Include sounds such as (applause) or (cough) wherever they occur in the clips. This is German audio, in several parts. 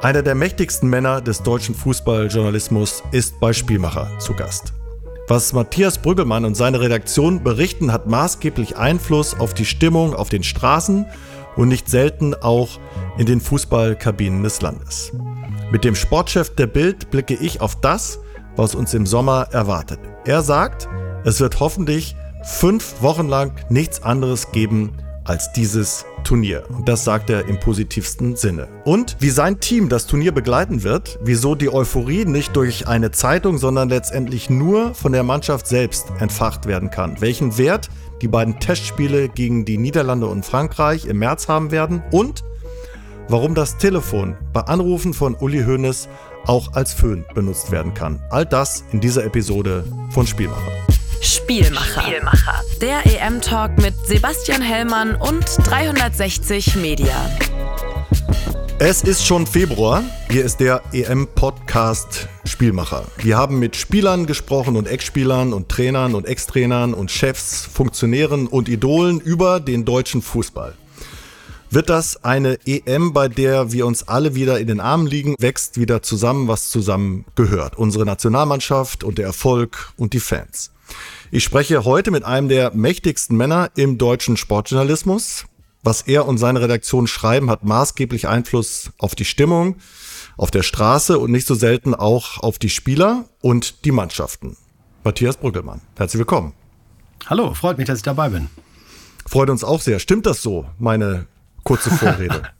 Einer der mächtigsten Männer des deutschen Fußballjournalismus ist bei Spielmacher zu Gast. Was Matthias Brüggelmann und seine Redaktion berichten, hat maßgeblich Einfluss auf die Stimmung auf den Straßen und nicht selten auch in den Fußballkabinen des Landes. Mit dem Sportchef der Bild blicke ich auf das, was uns im Sommer erwartet. Er sagt, es wird hoffentlich fünf Wochen lang nichts anderes geben als dieses Turnier. Und das sagt er im positivsten Sinne. Und wie sein Team das Turnier begleiten wird, wieso die Euphorie nicht durch eine Zeitung, sondern letztendlich nur von der Mannschaft selbst entfacht werden kann. Welchen Wert die beiden Testspiele gegen die Niederlande und Frankreich im März haben werden und warum das Telefon bei Anrufen von Uli Hoeneß auch als Föhn benutzt werden kann. All das in dieser Episode von Spielmacher. Spielmacher. Spielmacher. Der EM-Talk mit Sebastian Hellmann und 360 Media. Es ist schon Februar. Hier ist der EM-Podcast Spielmacher. Wir haben mit Spielern gesprochen und Ex-Spielern und Trainern und Ex-Trainern und Chefs, Funktionären und Idolen über den deutschen Fußball. Wird das eine EM, bei der wir uns alle wieder in den Armen liegen, wächst wieder zusammen, was zusammen gehört. Unsere Nationalmannschaft und der Erfolg und die Fans. Ich spreche heute mit einem der mächtigsten Männer im deutschen Sportjournalismus. Was er und seine Redaktion schreiben, hat maßgeblich Einfluss auf die Stimmung, auf der Straße und nicht so selten auch auf die Spieler und die Mannschaften. Matthias Brüggelmann, herzlich willkommen. Hallo, freut mich, dass ich dabei bin. Freut uns auch sehr. Stimmt das so, meine kurze Vorrede? (laughs)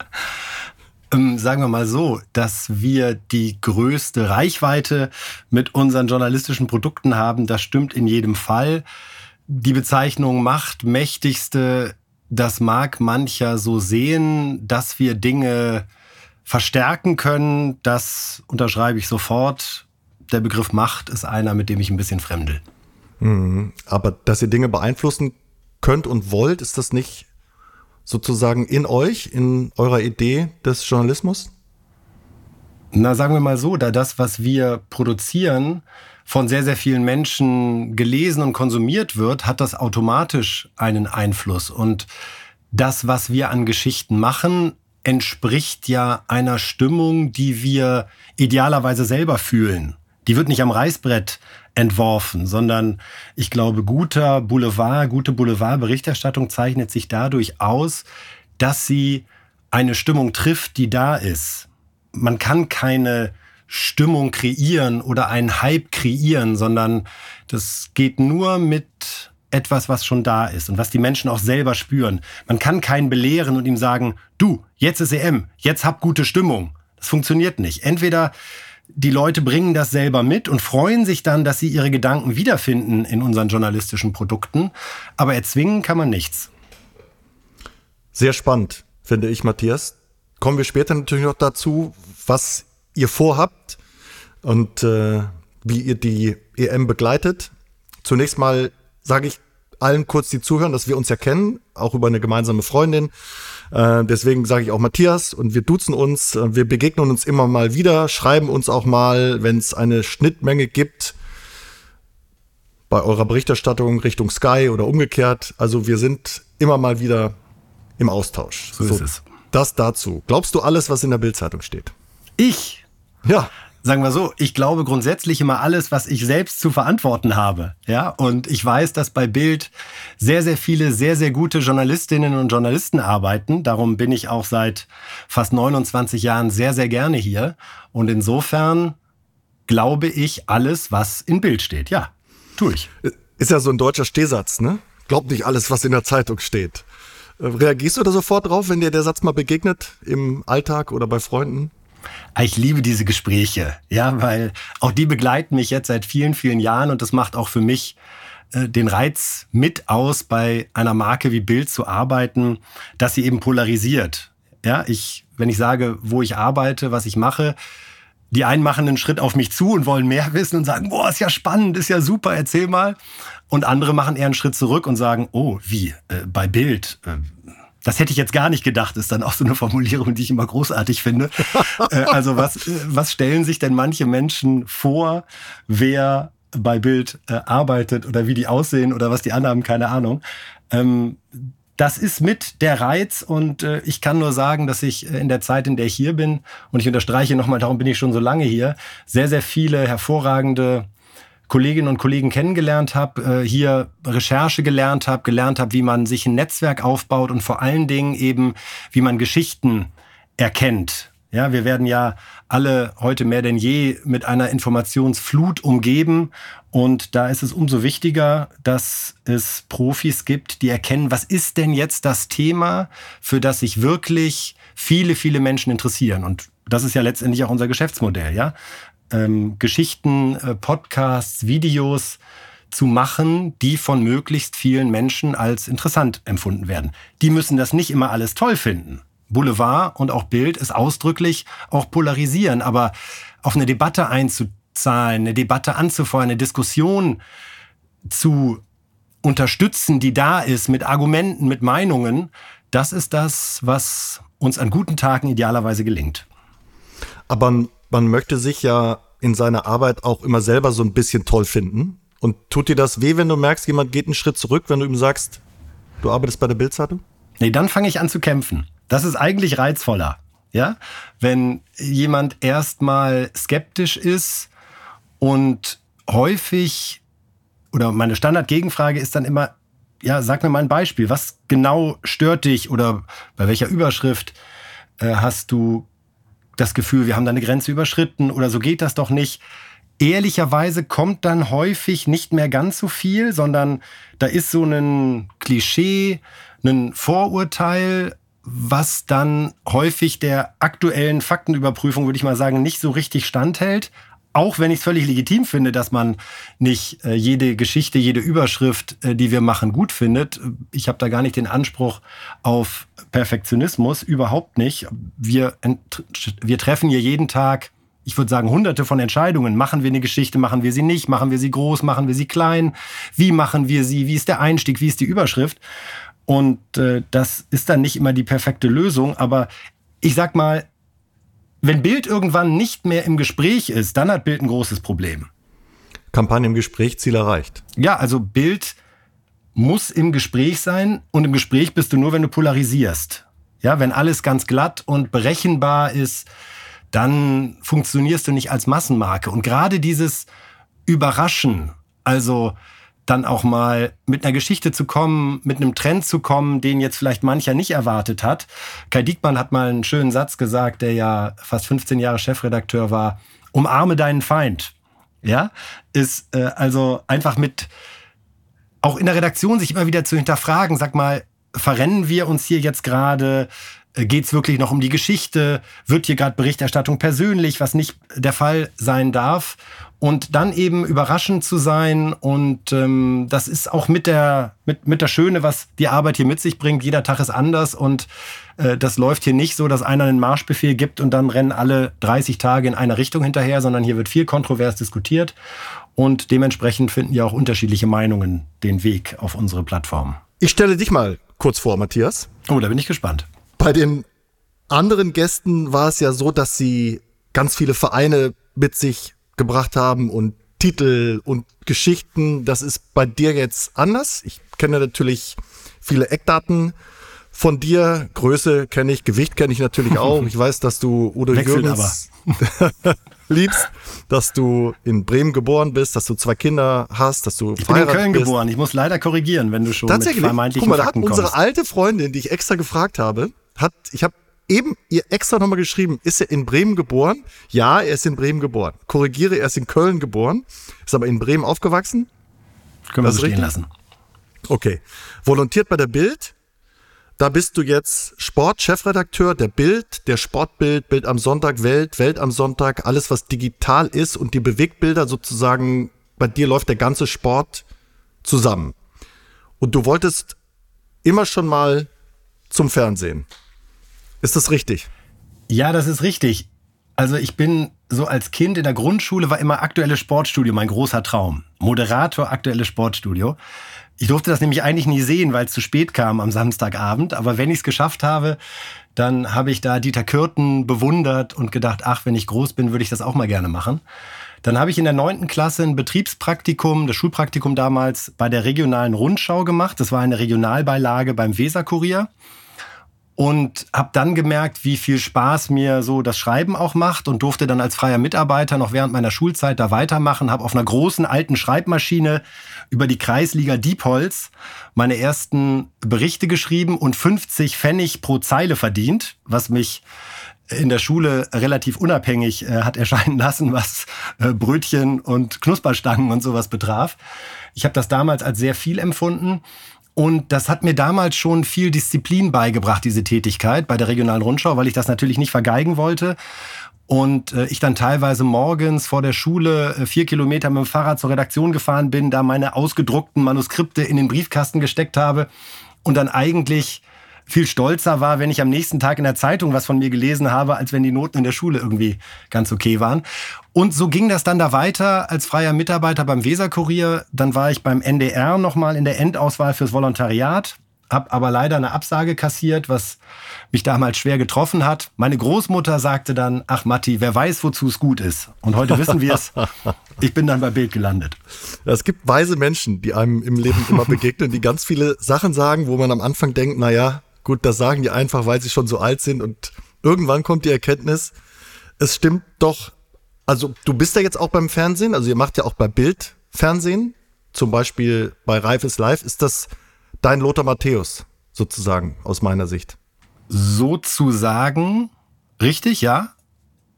ähm, sagen wir mal so, dass wir die größte Reichweite mit unseren journalistischen Produkten haben, das stimmt in jedem Fall. Die Bezeichnung Macht, mächtigste, das mag mancher so sehen, dass wir Dinge verstärken können, das unterschreibe ich sofort. Der Begriff Macht ist einer, mit dem ich ein bisschen fremdel. Mhm. Aber dass ihr Dinge beeinflussen könnt und wollt, ist das nicht sozusagen in euch, in eurer Idee des Journalismus? Na, sagen wir mal so, da das, was wir produzieren, von sehr, sehr vielen Menschen gelesen und konsumiert wird, hat das automatisch einen Einfluss. Und das, was wir an Geschichten machen, entspricht ja einer Stimmung, die wir idealerweise selber fühlen. Die wird nicht am Reißbrett entworfen, sondern ich glaube, guter Boulevard, gute Boulevardberichterstattung zeichnet sich dadurch aus, dass sie eine Stimmung trifft, die da ist. Man kann keine Stimmung kreieren oder einen Hype kreieren, sondern das geht nur mit etwas, was schon da ist und was die Menschen auch selber spüren. Man kann keinen belehren und ihm sagen, du, jetzt ist EM, jetzt hab gute Stimmung. Das funktioniert nicht. Entweder die Leute bringen das selber mit und freuen sich dann, dass sie ihre Gedanken wiederfinden in unseren journalistischen Produkten. Aber erzwingen kann man nichts. Sehr spannend, finde ich, Matthias. Kommen wir später natürlich noch dazu, was ihr vorhabt und äh, wie ihr die EM begleitet. Zunächst mal sage ich allen kurz, die zuhören, dass wir uns ja kennen, auch über eine gemeinsame Freundin. Äh, deswegen sage ich auch Matthias und wir duzen uns. Äh, wir begegnen uns immer mal wieder, schreiben uns auch mal, wenn es eine Schnittmenge gibt bei eurer Berichterstattung Richtung Sky oder umgekehrt. Also wir sind immer mal wieder im Austausch. So, so ist es. Das dazu. Glaubst du alles, was in der Bildzeitung steht? Ich? Ja sagen wir so, ich glaube grundsätzlich immer alles, was ich selbst zu verantworten habe. Ja, und ich weiß, dass bei Bild sehr, sehr viele sehr, sehr gute Journalistinnen und Journalisten arbeiten. Darum bin ich auch seit fast 29 Jahren sehr, sehr gerne hier. Und insofern glaube ich alles, was in Bild steht. Ja, tue ich. Ist ja so ein deutscher Stehsatz, ne? Glaub nicht alles, was in der Zeitung steht. Äh, reagierst du da sofort drauf, wenn dir der Satz mal begegnet im Alltag oder bei Freunden? Ah, ich liebe diese Gespräche, ja, weil auch die begleiten mich jetzt seit vielen, vielen Jahren und das macht auch für mich äh, den Reiz mit aus, bei einer Marke wie Bild zu arbeiten, dass sie eben polarisiert. Ja, ich, wenn ich sage, wo ich arbeite, was ich mache, die einen machen einen Schritt auf mich zu und wollen mehr (laughs) wissen und sagen, boah, ist ja spannend, ist ja super, erzähl mal. Und andere machen eher einen Schritt zurück und sagen, oh, wie, äh, bei Bild, äh, das hätte ich jetzt gar nicht gedacht, ist dann auch so eine Formulierung, die ich immer großartig finde. (laughs) äh, also was, äh, was stellen sich denn manche Menschen vor, wer bei Bild äh, arbeitet oder wie die aussehen oder was die anderen haben, keine Ahnung. Ähm, das ist mit der Reiz und äh, ich kann nur sagen, dass ich äh, in der Zeit, in der ich hier bin, und ich unterstreiche nochmal, darum bin ich schon so lange hier, sehr, sehr viele hervorragende Kolleginnen und Kollegen kennengelernt habe, äh, hier Recherche gelernt habe, gelernt habe, wie man sich ein Netzwerk aufbaut und vor allen Dingen eben, wie man Geschichten erkennt. Ja, wir werden ja alle heute mehr denn je mit einer Informationsflut umgeben. Und da ist es umso wichtiger, dass es Profis gibt, die erkennen, was ist denn jetzt das Thema, für das sich wirklich viele, viele Menschen interessieren. Und das ist ja letztendlich auch unser Geschäftsmodell, ja. Ähm, Geschichten, äh, Podcasts, Videos zu machen, die von möglichst vielen Menschen als interessant empfunden werden. Die müssen das nicht immer alles toll finden. Boulevard und auch Bild ist ausdrücklich auch polarisieren, aber auf eine Debatte einzuzahlen, eine Debatte anzufeuern, eine Diskussion zu unterstützen, die da ist, mit Argumenten, mit Meinungen, das ist das, was uns an guten Tagen idealerweise gelingt. Aber man möchte sich ja in seiner Arbeit auch immer selber so ein bisschen toll finden. Und tut dir das weh, wenn du merkst, jemand geht einen Schritt zurück, wenn du ihm sagst, du arbeitest bei der Bildzeitung? Nee, dann fange ich an zu kämpfen. Das ist eigentlich reizvoller. Ja, wenn jemand erstmal skeptisch ist und häufig oder meine Standardgegenfrage ist dann immer, ja, sag mir mal ein Beispiel. Was genau stört dich oder bei welcher Überschrift äh, hast du das Gefühl, wir haben da eine Grenze überschritten oder so geht das doch nicht? Ehrlicherweise kommt dann häufig nicht mehr ganz so viel, sondern da ist so ein Klischee, ein Vorurteil was dann häufig der aktuellen Faktenüberprüfung, würde ich mal sagen, nicht so richtig standhält. Auch wenn ich es völlig legitim finde, dass man nicht äh, jede Geschichte, jede Überschrift, äh, die wir machen, gut findet. Ich habe da gar nicht den Anspruch auf Perfektionismus, überhaupt nicht. Wir, wir treffen hier jeden Tag ich würde sagen, hunderte von Entscheidungen. Machen wir eine Geschichte, machen wir sie nicht, machen wir sie groß, machen wir sie klein, wie machen wir sie, wie ist der Einstieg, wie ist die Überschrift. Und äh, das ist dann nicht immer die perfekte Lösung. Aber ich sag mal, wenn Bild irgendwann nicht mehr im Gespräch ist, dann hat Bild ein großes Problem. Kampagne im Gespräch, Ziel erreicht. Ja, also Bild muss im Gespräch sein und im Gespräch bist du nur, wenn du polarisierst. Ja, wenn alles ganz glatt und berechenbar ist, dann funktionierst du nicht als Massenmarke. Und gerade dieses Überraschen, also dann auch mal mit einer Geschichte zu kommen, mit einem Trend zu kommen, den jetzt vielleicht mancher nicht erwartet hat. Kai Diekmann hat mal einen schönen Satz gesagt, der ja fast 15 Jahre Chefredakteur war. Umarme deinen Feind. Ja, ist äh, also einfach mit auch in der Redaktion sich immer wieder zu hinterfragen, sag mal, verrennen wir uns hier jetzt gerade? Äh, Geht es wirklich noch um die Geschichte? Wird hier gerade Berichterstattung persönlich, was nicht der Fall sein darf? Und dann eben überraschend zu sein. Und ähm, das ist auch mit der, mit, mit der Schöne, was die Arbeit hier mit sich bringt. Jeder Tag ist anders und äh, das läuft hier nicht so, dass einer einen Marschbefehl gibt und dann rennen alle 30 Tage in eine Richtung hinterher, sondern hier wird viel kontrovers diskutiert. Und dementsprechend finden ja auch unterschiedliche Meinungen den Weg auf unsere Plattform. Ich stelle dich mal kurz vor, Matthias. Oh, da bin ich gespannt. Bei den anderen Gästen war es ja so, dass sie ganz viele Vereine mit sich gebracht haben und Titel und Geschichten. Das ist bei dir jetzt anders. Ich kenne natürlich viele Eckdaten von dir. Größe kenne ich, Gewicht kenne ich natürlich (laughs) auch. Ich weiß, dass du Udo Wechselt Jürgens (laughs) liebst, dass du in Bremen geboren bist, dass du zwei Kinder hast, dass du ich bin in Köln bist. geboren. Ich muss leider korrigieren, wenn du schon Tatsächlich? mit vermeintlichen Guck mal, da hat unsere alte Freundin, die ich extra gefragt habe, hat, ich habe eben ihr extra nochmal geschrieben, ist er in Bremen geboren? Ja, er ist in Bremen geboren. Korrigiere, er ist in Köln geboren, ist aber in Bremen aufgewachsen. Können wir so stehen lassen. Okay. Volontiert bei der Bild. Da bist du jetzt Sportchefredakteur der Bild, der Sportbild, Bild am Sonntag, Welt, Welt am Sonntag, alles was digital ist und die Bewegtbilder sozusagen, bei dir läuft der ganze Sport zusammen. Und du wolltest immer schon mal zum Fernsehen. Ist das richtig? Ja, das ist richtig. Also ich bin so als Kind in der Grundschule war immer aktuelles Sportstudio mein großer Traum. Moderator aktuelles Sportstudio. Ich durfte das nämlich eigentlich nie sehen, weil es zu spät kam am Samstagabend. Aber wenn ich es geschafft habe, dann habe ich da Dieter Kürten bewundert und gedacht, ach, wenn ich groß bin, würde ich das auch mal gerne machen. Dann habe ich in der neunten Klasse ein Betriebspraktikum, das Schulpraktikum damals bei der regionalen Rundschau gemacht. Das war eine Regionalbeilage beim Weserkurier und habe dann gemerkt, wie viel Spaß mir so das Schreiben auch macht und durfte dann als freier Mitarbeiter noch während meiner Schulzeit da weitermachen, habe auf einer großen alten Schreibmaschine über die Kreisliga Diepholz meine ersten Berichte geschrieben und 50 Pfennig pro Zeile verdient, was mich in der Schule relativ unabhängig äh, hat erscheinen (laughs) lassen, was äh, Brötchen und Knusperstangen und sowas betraf. Ich habe das damals als sehr viel empfunden und das hat mir damals schon viel Disziplin beigebracht, diese Tätigkeit bei der regionalen Rundschau, weil ich das natürlich nicht vergeigen wollte. Und äh, ich dann teilweise morgens vor der Schule äh, vier Kilometer mit dem Fahrrad zur Redaktion gefahren bin, da meine ausgedruckten Manuskripte in den Briefkasten gesteckt habe und dann eigentlich viel stolzer war, wenn ich am nächsten Tag in der Zeitung was von mir gelesen habe, als wenn die Noten in der Schule irgendwie ganz okay waren. Und so ging das dann da weiter als freier Mitarbeiter beim Weserkurier. Dann war ich beim NDR nochmal in der Endauswahl fürs Volontariat, habe aber leider eine Absage kassiert, was mich damals schwer getroffen hat. Meine Großmutter sagte dann, ach Matti, wer weiß, wozu es gut ist. Und heute wissen wir es. (laughs) Ich bin dann bei Bild gelandet. Es gibt weise Menschen, die einem im Leben immer begegnen, die ganz viele Sachen sagen, wo man am Anfang denkt, na ja, Gut, das sagen die einfach, weil sie schon so alt sind und irgendwann kommt die Erkenntnis, es stimmt doch. Also du bist ja jetzt auch beim Fernsehen, also ihr macht ja auch bei Bild Fernsehen, zum Beispiel bei Reif ist Live. Ist das dein Lothar Matthäus sozusagen aus meiner Sicht? Sozusagen, richtig, ja.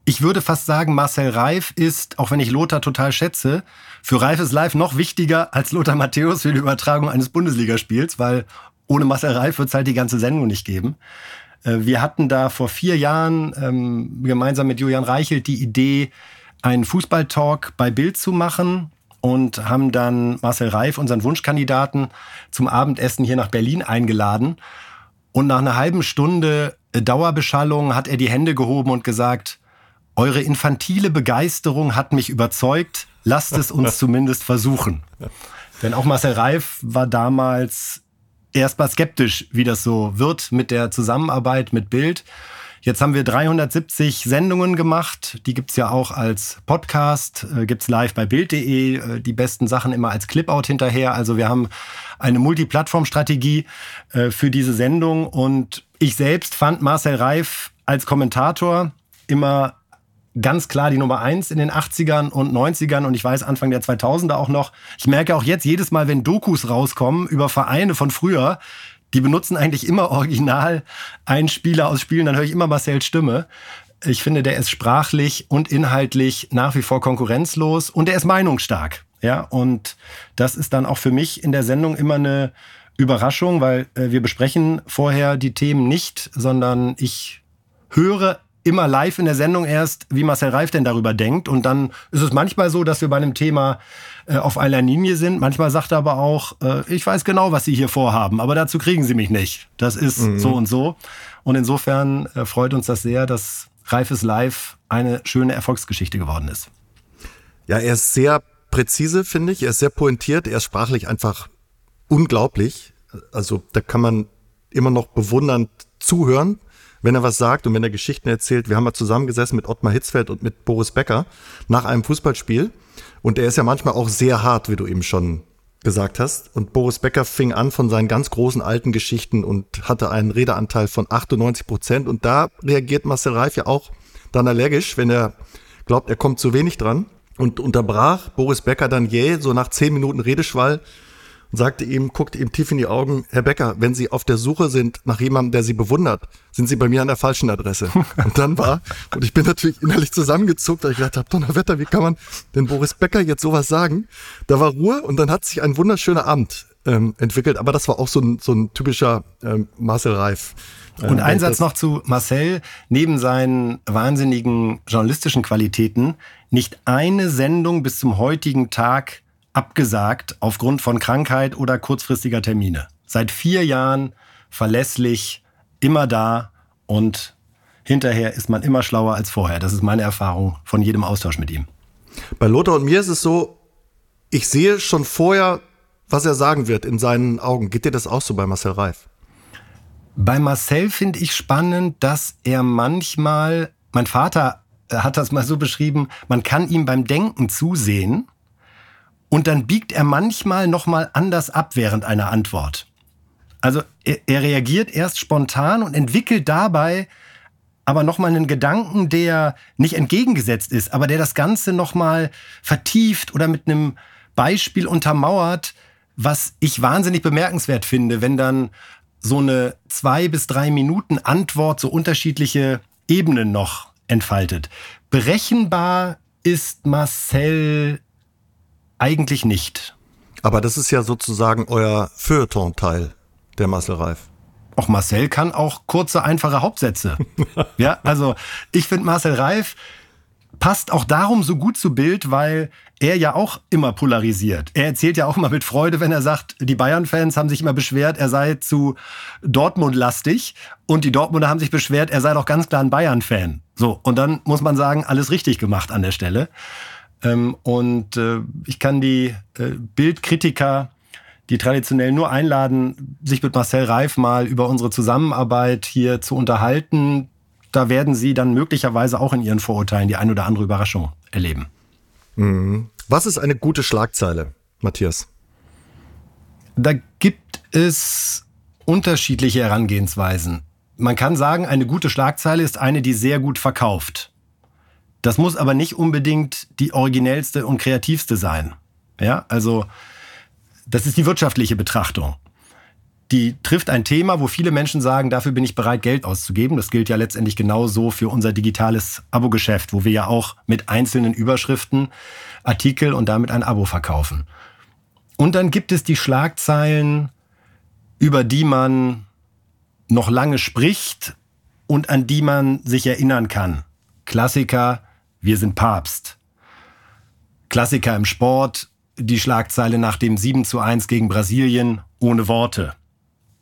Ich würde fast sagen, Marcel Reif ist, auch wenn ich Lothar total schätze, für Reif ist Live noch wichtiger als Lothar Matthäus für die Übertragung eines Bundesligaspiels, weil ohne Marcel Reif wird es halt die ganze Sendung nicht geben. Äh, wir hatten da vor vier Jahren ähm, gemeinsam mit Julian Reichelt die Idee, einen Fußballtalk bei Bild zu machen und haben dann Marcel Reif, unseren Wunschkandidaten, zum Abendessen hier nach Berlin eingeladen. Und nach einer halben Stunde äh, Dauerbeschallung hat er die Hände gehoben und gesagt, eure infantile Begeisterung hat mich überzeugt, lasst es uns (laughs) zumindest versuchen. Denn auch Marcel Reif war damals erstmal skeptisch, wie das so wird mit der Zusammenarbeit mit Bild. Jetzt haben wir 370 Sendungen gemacht. Die gibt's ja auch als Podcast, äh, gibt's live bei Bild.de. Äh, die besten Sachen immer als Clip-Out hinterher. Also wir haben eine Multiplattform-Strategie äh, für diese Sendung. Und ich selbst fand Marcel Reif als Kommentator immer ganz klar die Nummer eins in den 80ern und 90ern und ich weiß Anfang der 2000er auch noch. Ich merke auch jetzt jedes Mal, wenn Dokus rauskommen über Vereine von früher, die benutzen eigentlich immer original einen Spieler aus Spielen, dann höre ich immer Marcells Stimme. Ich finde, der ist sprachlich und inhaltlich nach wie vor konkurrenzlos und der ist meinungsstark. Ja, und das ist dann auch für mich in der Sendung immer eine Überraschung, weil äh, wir besprechen vorher die Themen nicht, sondern ich höre immer live in der Sendung erst, wie Marcel Reif denn darüber denkt. Und dann ist es manchmal so, dass wir bei einem Thema äh, auf einer Linie sind. Manchmal sagt er aber auch, äh, ich weiß genau, was Sie hier vorhaben, aber dazu kriegen Sie mich nicht. Das ist mhm. so und so. Und insofern äh, freut uns das sehr, dass Reifes Live eine schöne Erfolgsgeschichte geworden ist. Ja, er ist sehr präzise, finde ich. Er ist sehr pointiert. Er ist sprachlich einfach unglaublich. Also da kann man immer noch bewundernd zuhören wenn er was sagt und wenn er Geschichten erzählt. Wir haben mal zusammengesessen mit Ottmar Hitzfeld und mit Boris Becker nach einem Fußballspiel. Und er ist ja manchmal auch sehr hart, wie du eben schon gesagt hast. Und Boris Becker fing an von seinen ganz großen alten Geschichten und hatte einen Redeanteil von 98 Prozent. Und da reagiert Marcel Reif ja auch dann allergisch, wenn er glaubt, er kommt zu wenig dran. Und unterbrach Boris Becker dann jäh, so nach zehn Minuten Redeschwall, und sagte ihm, guckte ihm tief in die Augen, Herr Becker, wenn Sie auf der Suche sind nach jemandem, der Sie bewundert, sind Sie bei mir an der falschen Adresse. (laughs) Und dann war, und ich bin natürlich innerlich zusammengezuckt, weil ich gedacht habe, Donnerwetter, wie kann man denn Boris Becker jetzt sowas sagen? Da war Ruhe und dann hat sich ein wunderschöner Abend ähm, entwickelt, aber das war auch so ein, so ein typischer ähm, Marcel Reif. Und ein Satz noch zu Marcel. Neben seinen wahnsinnigen journalistischen Qualitäten nicht eine Sendung bis zum heutigen Tag abgesagt aufgrund von Krankheit oder kurzfristiger Termine. Seit vier Jahren verlässlich, immer da und hinterher ist man immer schlauer als vorher. Das ist meine Erfahrung von jedem Austausch mit ihm. Bei Lothar und mir ist es so, ich sehe schon vorher, was er sagen wird in seinen Augen. Geht dir das auch so bei Marcel Reif? Bei Marcel finde ich spannend, dass er manchmal, mein Vater hat das mal so beschrieben, man kann ihm beim Denken zusehen und dann biegt er manchmal nochmal anders ab während einer Antwort. Also er, er reagiert erst spontan und entwickelt dabei aber nochmal einen Gedanken, der nicht entgegengesetzt ist, aber der das Ganze nochmal vertieft oder mit einem Beispiel untermauert, was ich wahnsinnig bemerkenswert finde, wenn dann so eine zwei bis drei Minuten Antwort so unterschiedliche Ebenen noch entfaltet. Berechenbar ist Marcel eigentlich nicht. Aber das ist ja sozusagen euer Feuilleton-Teil, der Marcel Reif. Auch Marcel kann auch kurze, einfache Hauptsätze. (laughs) ja, also ich finde Marcel Reif passt auch darum so gut zu Bild, weil er ja auch immer polarisiert. Er erzählt ja auch immer mit Freude, wenn er sagt, die Bayern-Fans haben sich immer beschwert, er sei zu Dortmund-lastig. Und die Dortmunder haben sich beschwert, er sei doch ganz klar ein Bayern-Fan. So, und dann muss man sagen, alles richtig gemacht an der Stelle. Ähm, und äh, ich kann die äh, Bildkritiker, die traditionell nur einladen, sich mit Marcel Reif mal über unsere Zusammenarbeit hier zu unterhalten. Da werden sie dann möglicherweise auch in ihren Vorurteilen die ein oder andere Überraschung erleben. Mhm. Was ist eine gute Schlagzeile, Matthias? Da gibt es unterschiedliche Herangehensweisen. Man kann sagen, eine gute Schlagzeile ist eine, die sehr gut verkauft. Das muss aber nicht unbedingt die originellste und kreativste sein. Ja, also das ist die wirtschaftliche Betrachtung. Die trifft ein Thema, wo viele Menschen sagen, dafür bin ich bereit, Geld auszugeben. Das gilt ja letztendlich genauso für unser digitales Abo-Geschäft, wo wir ja auch mit einzelnen Überschriften Artikel und damit ein Abo verkaufen. Und dann gibt es die Schlagzeilen, über die man noch lange spricht und an die man sich erinnern kann. Klassiker, wir sind Papst. Klassiker im Sport, die Schlagzeile nach dem 7 zu 1 gegen Brasilien ohne Worte,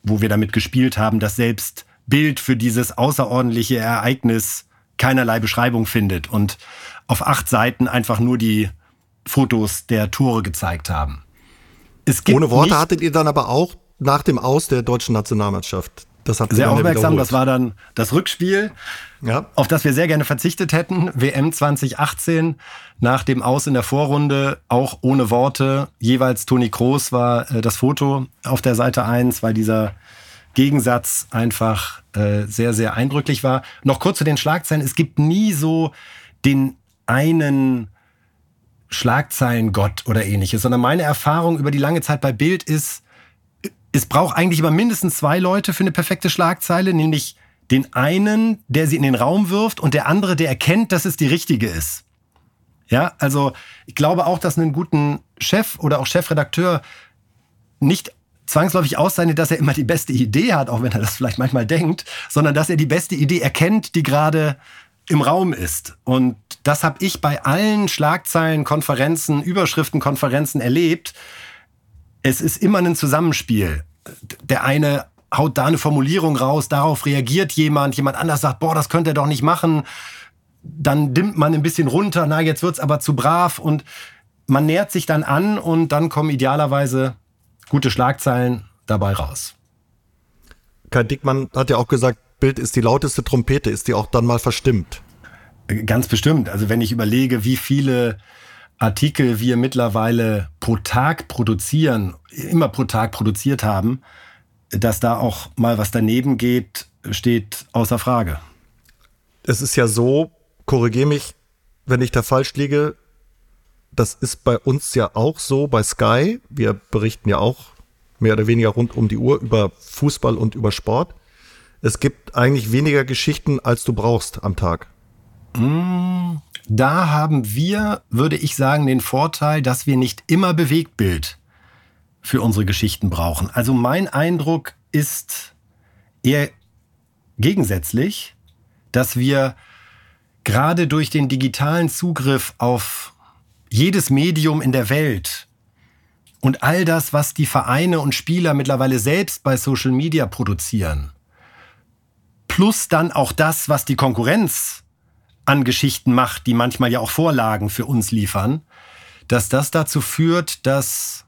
wo wir damit gespielt haben, dass selbst Bild für dieses außerordentliche Ereignis keinerlei Beschreibung findet und auf acht Seiten einfach nur die Fotos der Tore gezeigt haben. ohne Worte hattet ihr dann aber auch nach dem Aus der deutschen Nationalmannschaft sehr aufmerksam. Das war dann das Rückspiel, ja. auf das wir sehr gerne verzichtet hätten. WM 2018 nach dem Aus in der Vorrunde, auch ohne Worte. Jeweils Toni Kroos war äh, das Foto auf der Seite 1, weil dieser Gegensatz einfach äh, sehr, sehr eindrücklich war. Noch kurz zu den Schlagzeilen. Es gibt nie so den einen Schlagzeilengott oder ähnliches, sondern meine Erfahrung über die lange Zeit bei Bild ist, es braucht eigentlich immer mindestens zwei Leute für eine perfekte Schlagzeile, nämlich den einen, der sie in den Raum wirft und der andere, der erkennt, dass es die richtige ist. Ja, also ich glaube auch, dass einen guten Chef oder auch Chefredakteur nicht zwangsläufig auszeichnet, dass er immer die beste Idee hat, auch wenn er das vielleicht manchmal denkt, sondern dass er die beste Idee erkennt, die gerade im Raum ist. Und das habe ich bei allen Schlagzeilen, Konferenzen, Überschriftenkonferenzen erlebt, es ist immer ein Zusammenspiel. Der eine haut da eine Formulierung raus, darauf reagiert jemand, jemand anders sagt, boah, das könnte er doch nicht machen. Dann dimmt man ein bisschen runter, na, jetzt wird's aber zu brav und man nähert sich dann an und dann kommen idealerweise gute Schlagzeilen dabei raus. Kai Dickmann hat ja auch gesagt, Bild ist die lauteste Trompete, ist die auch dann mal verstimmt? Ganz bestimmt. Also wenn ich überlege, wie viele Artikel wir mittlerweile pro Tag produzieren, immer pro Tag produziert haben, dass da auch mal was daneben geht, steht außer Frage. Es ist ja so, korrigiere mich, wenn ich da falsch liege, das ist bei uns ja auch so bei Sky. Wir berichten ja auch mehr oder weniger rund um die Uhr über Fußball und über Sport. Es gibt eigentlich weniger Geschichten, als du brauchst am Tag. Mmh, da haben wir, würde ich sagen, den Vorteil, dass wir nicht immer Bewegtbild für unsere Geschichten brauchen. Also mein Eindruck ist eher gegensätzlich, dass wir gerade durch den digitalen Zugriff auf jedes Medium in der Welt und all das, was die Vereine und Spieler mittlerweile selbst bei Social Media produzieren, plus dann auch das, was die Konkurrenz an Geschichten macht, die manchmal ja auch Vorlagen für uns liefern, dass das dazu führt, dass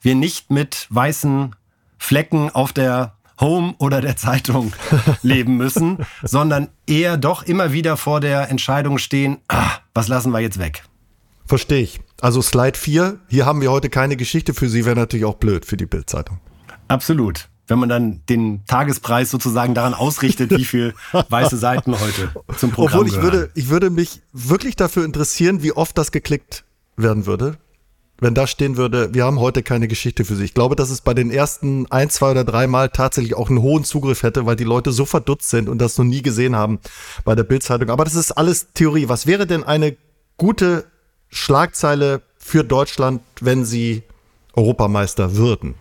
wir nicht mit weißen Flecken auf der Home oder der Zeitung (laughs) leben müssen, sondern eher doch immer wieder vor der Entscheidung stehen, ah, was lassen wir jetzt weg? Verstehe ich. Also Slide 4, hier haben wir heute keine Geschichte für Sie, wäre natürlich auch blöd für die Bildzeitung. Absolut. Wenn man dann den Tagespreis sozusagen daran ausrichtet, wie viel (laughs) weiße Seiten heute zum Programm Obwohl ich würde, ich würde mich wirklich dafür interessieren, wie oft das geklickt werden würde wenn da stehen würde, wir haben heute keine Geschichte für Sie. Ich glaube, dass es bei den ersten ein, zwei oder drei Mal tatsächlich auch einen hohen Zugriff hätte, weil die Leute so verdutzt sind und das noch nie gesehen haben bei der Bildzeitung. Aber das ist alles Theorie. Was wäre denn eine gute Schlagzeile für Deutschland, wenn sie Europameister würden?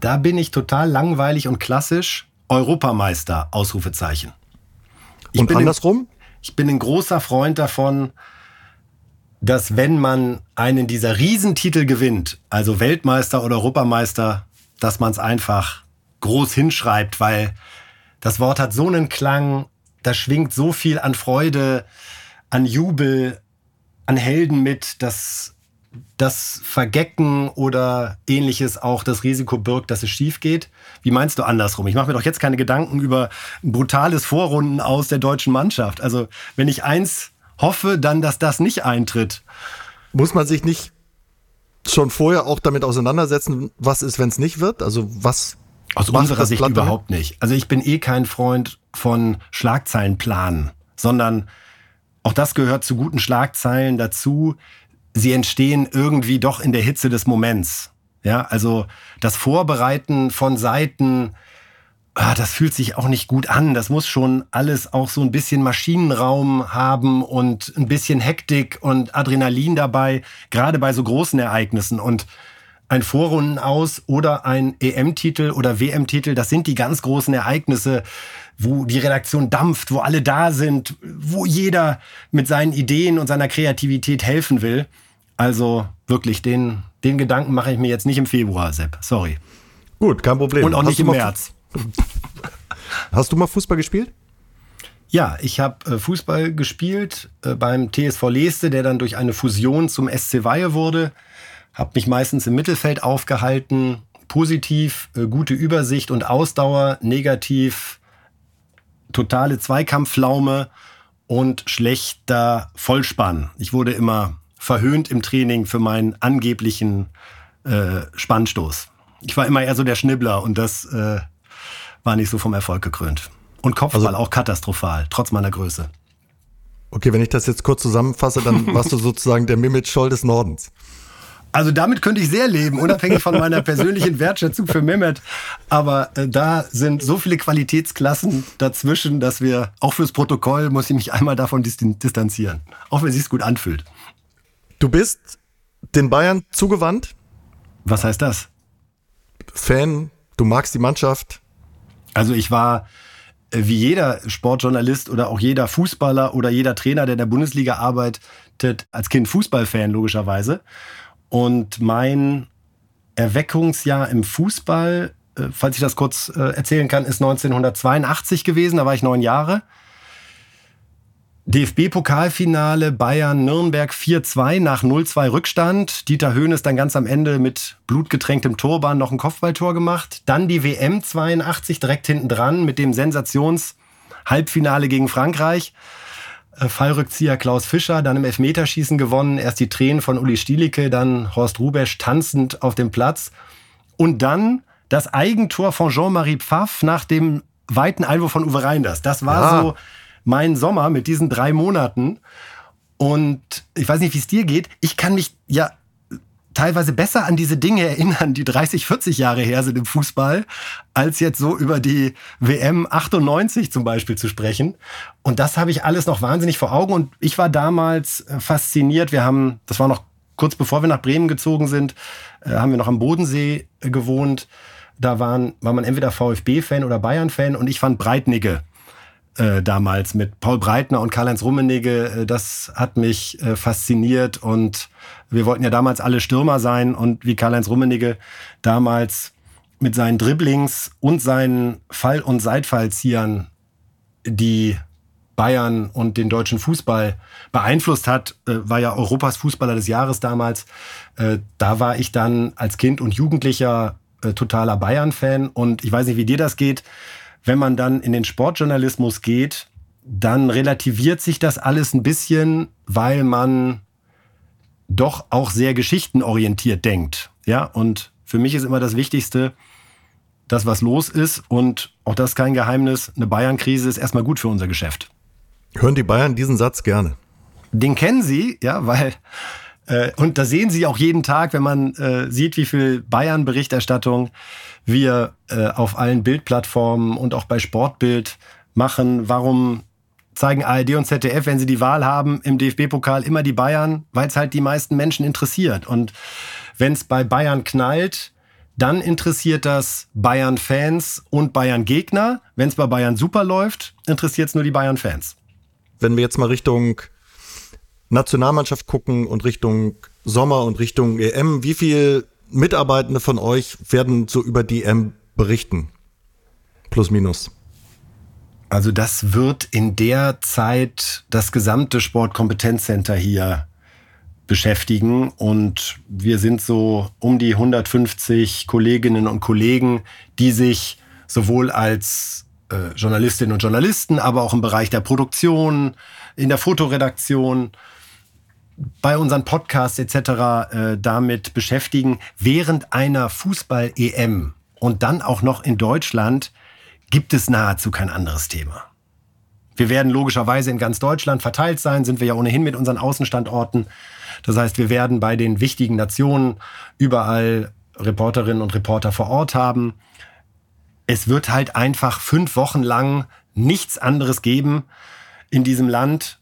Da bin ich total langweilig und klassisch. Europameister, Ausrufezeichen. Ich und andersrum? Ein, ich bin ein großer Freund davon, dass wenn man einen dieser Riesentitel gewinnt, also Weltmeister oder Europameister, dass man es einfach groß hinschreibt, weil das Wort hat so einen Klang, da schwingt so viel an Freude, an Jubel, an Helden mit, dass das Vergecken oder ähnliches auch das Risiko birgt, dass es schief geht. Wie meinst du andersrum? Ich mache mir doch jetzt keine Gedanken über ein brutales Vorrunden aus der deutschen Mannschaft. Also wenn ich eins hoffe dann, dass das nicht eintritt. Muss man sich nicht schon vorher auch damit auseinandersetzen, was ist, wenn es nicht wird? Also was aus unserer Sicht Blatt überhaupt nicht. Also ich bin eh kein Freund von Schlagzeilenplanen, sondern auch das gehört zu guten Schlagzeilen dazu. Sie entstehen irgendwie doch in der Hitze des Moments. Ja, also das Vorbereiten von Seiten, ah, das fühlt sich auch nicht gut an. Das muss schon alles auch so ein bisschen Maschinenraum haben und ein bisschen Hektik und Adrenalin dabei, gerade bei so großen Ereignissen. Und ein Vorrunden aus oder ein EM-Titel oder WM-Titel, das sind die ganz großen Ereignisse, wo die Redaktion dampft, wo alle da sind, wo jeder mit seinen Ideen und seiner Kreativität helfen will. Also wirklich, den, den Gedanken mache ich mir jetzt nicht im Februar, Sepp. Sorry. Gut, kein Problem. Und auch Hast nicht im März. (laughs) Hast du mal Fußball gespielt? Ja, ich habe äh, Fußball gespielt äh, beim TSV Leeste, der dann durch eine Fusion zum SC Weihe wurde. Habe mich meistens im Mittelfeld aufgehalten. Positiv, äh, gute Übersicht und Ausdauer. Negativ, totale Zweikampfflaume und schlechter Vollspann. Ich wurde immer verhöhnt im Training für meinen angeblichen äh, Spannstoß. Ich war immer eher so der Schnibbler und das äh, war nicht so vom Erfolg gekrönt. Und Kopfball also, auch katastrophal, trotz meiner Größe. Okay, wenn ich das jetzt kurz zusammenfasse, dann warst du (laughs) sozusagen der Mimit Scholl des Nordens. Also damit könnte ich sehr leben, unabhängig von meiner persönlichen (laughs) Wertschätzung für Mehmet. Aber äh, da sind so viele Qualitätsklassen dazwischen, dass wir, auch fürs Protokoll, muss ich mich einmal davon distanzieren. Auch wenn es sich gut anfühlt. Du bist den Bayern zugewandt? Was heißt das? Fan, du magst die Mannschaft, also ich war äh, wie jeder Sportjournalist oder auch jeder Fußballer oder jeder Trainer, der in der Bundesliga arbeitet, als Kind Fußballfan logischerweise. Und mein Erweckungsjahr im Fußball, äh, falls ich das kurz äh, erzählen kann, ist 1982 gewesen. Da war ich neun Jahre. DFB-Pokalfinale Bayern-Nürnberg 4-2 nach 0-2 Rückstand. Dieter Höhnes dann ganz am Ende mit blutgetränktem Turban noch ein Kopfballtor gemacht. Dann die WM 82 direkt hinten dran mit dem Sensations-Halbfinale gegen Frankreich. Äh, Fallrückzieher Klaus Fischer, dann im Elfmeterschießen gewonnen. Erst die Tränen von Uli Stielicke, dann Horst Rubesch tanzend auf dem Platz. Und dann das Eigentor von Jean-Marie Pfaff nach dem weiten Einwurf von Uwe Reinders. Das war ja. so mein Sommer mit diesen drei Monaten. Und ich weiß nicht, wie es dir geht. Ich kann mich ja teilweise besser an diese Dinge erinnern, die 30, 40 Jahre her sind im Fußball, als jetzt so über die WM 98 zum Beispiel zu sprechen. Und das habe ich alles noch wahnsinnig vor Augen. Und ich war damals äh, fasziniert. Wir haben, das war noch kurz bevor wir nach Bremen gezogen sind, äh, haben wir noch am Bodensee äh, gewohnt. Da waren, war man entweder VfB-Fan oder Bayern-Fan und ich fand Breitnigge äh, damals mit Paul Breitner und Karl-Heinz Rummenigge. Äh, das hat mich äh, fasziniert und wir wollten ja damals alle Stürmer sein und wie Karl-Heinz Rummenigge damals mit seinen Dribblings und seinen Fall- und Seitfallziehern die Bayern und den deutschen Fußball beeinflusst hat, äh, war ja Europas Fußballer des Jahres damals. Äh, da war ich dann als Kind und Jugendlicher totaler Bayern-Fan. Und ich weiß nicht, wie dir das geht. Wenn man dann in den Sportjournalismus geht, dann relativiert sich das alles ein bisschen, weil man doch auch sehr geschichtenorientiert denkt. Ja, und für mich ist immer das Wichtigste, das, was los ist. Und auch das ist kein Geheimnis. Eine Bayern-Krise ist erstmal gut für unser Geschäft. Hören die Bayern diesen Satz gerne? Den kennen sie, ja, weil und da sehen Sie auch jeden Tag, wenn man äh, sieht, wie viel Bayern-Berichterstattung wir äh, auf allen Bildplattformen und auch bei Sportbild machen. Warum zeigen ARD und ZDF, wenn sie die Wahl haben, im DFB-Pokal immer die Bayern? Weil es halt die meisten Menschen interessiert. Und wenn es bei Bayern knallt, dann interessiert das Bayern-Fans und Bayern-Gegner. Wenn es bei Bayern super läuft, interessiert es nur die Bayern-Fans wenn wir jetzt mal Richtung Nationalmannschaft gucken und Richtung Sommer und Richtung EM, wie viele Mitarbeitende von euch werden so über die EM berichten? Plus minus. Also das wird in der Zeit das gesamte Sportkompetenzcenter hier beschäftigen und wir sind so um die 150 Kolleginnen und Kollegen, die sich sowohl als äh, Journalistinnen und Journalisten, aber auch im Bereich der Produktion, in der Fotoredaktion, bei unseren Podcasts etc. Äh, damit beschäftigen. Während einer Fußball-EM und dann auch noch in Deutschland gibt es nahezu kein anderes Thema. Wir werden logischerweise in ganz Deutschland verteilt sein, sind wir ja ohnehin mit unseren Außenstandorten. Das heißt, wir werden bei den wichtigen Nationen überall Reporterinnen und Reporter vor Ort haben es wird halt einfach fünf Wochen lang nichts anderes geben in diesem Land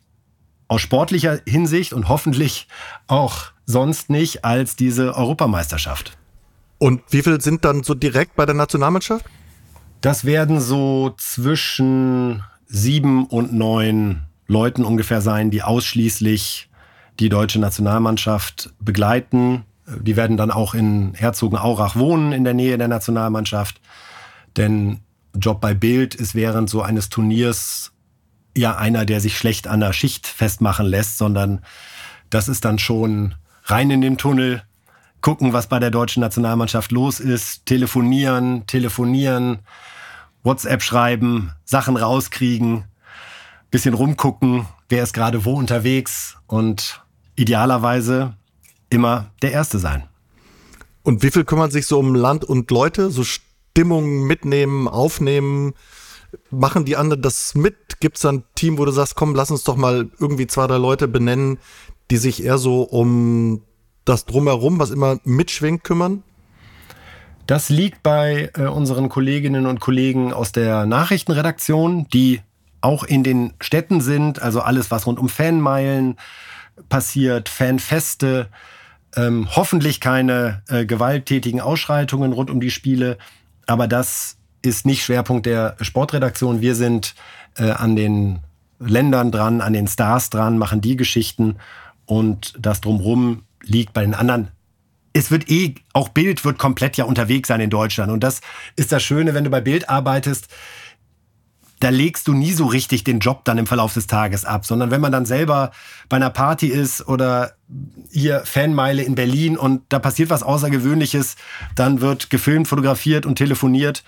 aus sportlicher Hinsicht und hoffentlich auch sonst nicht als diese Europameisterschaft. Und wie viel sind dann so direkt bei der Nationalmannschaft? Das werden so zwischen sieben und neun Leuten ungefähr sein, die ausschließlich die deutsche Nationalmannschaft begleiten. Die werden dann auch in Herzogenaurach wohnen, in der Nähe der Nationalmannschaft. Denn Job bei Bild ist während so eines Turniers ja einer, der sich schlecht an der Schicht festmachen lässt, sondern das ist dann schon rein in den Tunnel, gucken, was bei der deutschen Nationalmannschaft los ist, telefonieren, telefonieren, WhatsApp schreiben, Sachen rauskriegen, bisschen rumgucken, wer ist gerade wo unterwegs und idealerweise immer der Erste sein. Und wie viel kümmert sich so um Land und Leute? So Stimmung mitnehmen, aufnehmen? Machen die anderen das mit? Gibt es ein Team, wo du sagst, komm, lass uns doch mal irgendwie zwei, drei Leute benennen, die sich eher so um das Drumherum, was immer mitschwingt, kümmern? Das liegt bei äh, unseren Kolleginnen und Kollegen aus der Nachrichtenredaktion, die auch in den Städten sind, also alles, was rund um Fanmeilen passiert, Fanfeste, ähm, hoffentlich keine äh, gewalttätigen Ausschreitungen rund um die Spiele. Aber das ist nicht Schwerpunkt der Sportredaktion. Wir sind äh, an den Ländern dran, an den Stars dran, machen die Geschichten und das drumherum liegt bei den anderen. Es wird eh, auch Bild wird komplett ja unterwegs sein in Deutschland. Und das ist das Schöne, wenn du bei Bild arbeitest da legst du nie so richtig den Job dann im Verlauf des Tages ab, sondern wenn man dann selber bei einer Party ist oder hier Fanmeile in Berlin und da passiert was Außergewöhnliches, dann wird gefilmt, fotografiert und telefoniert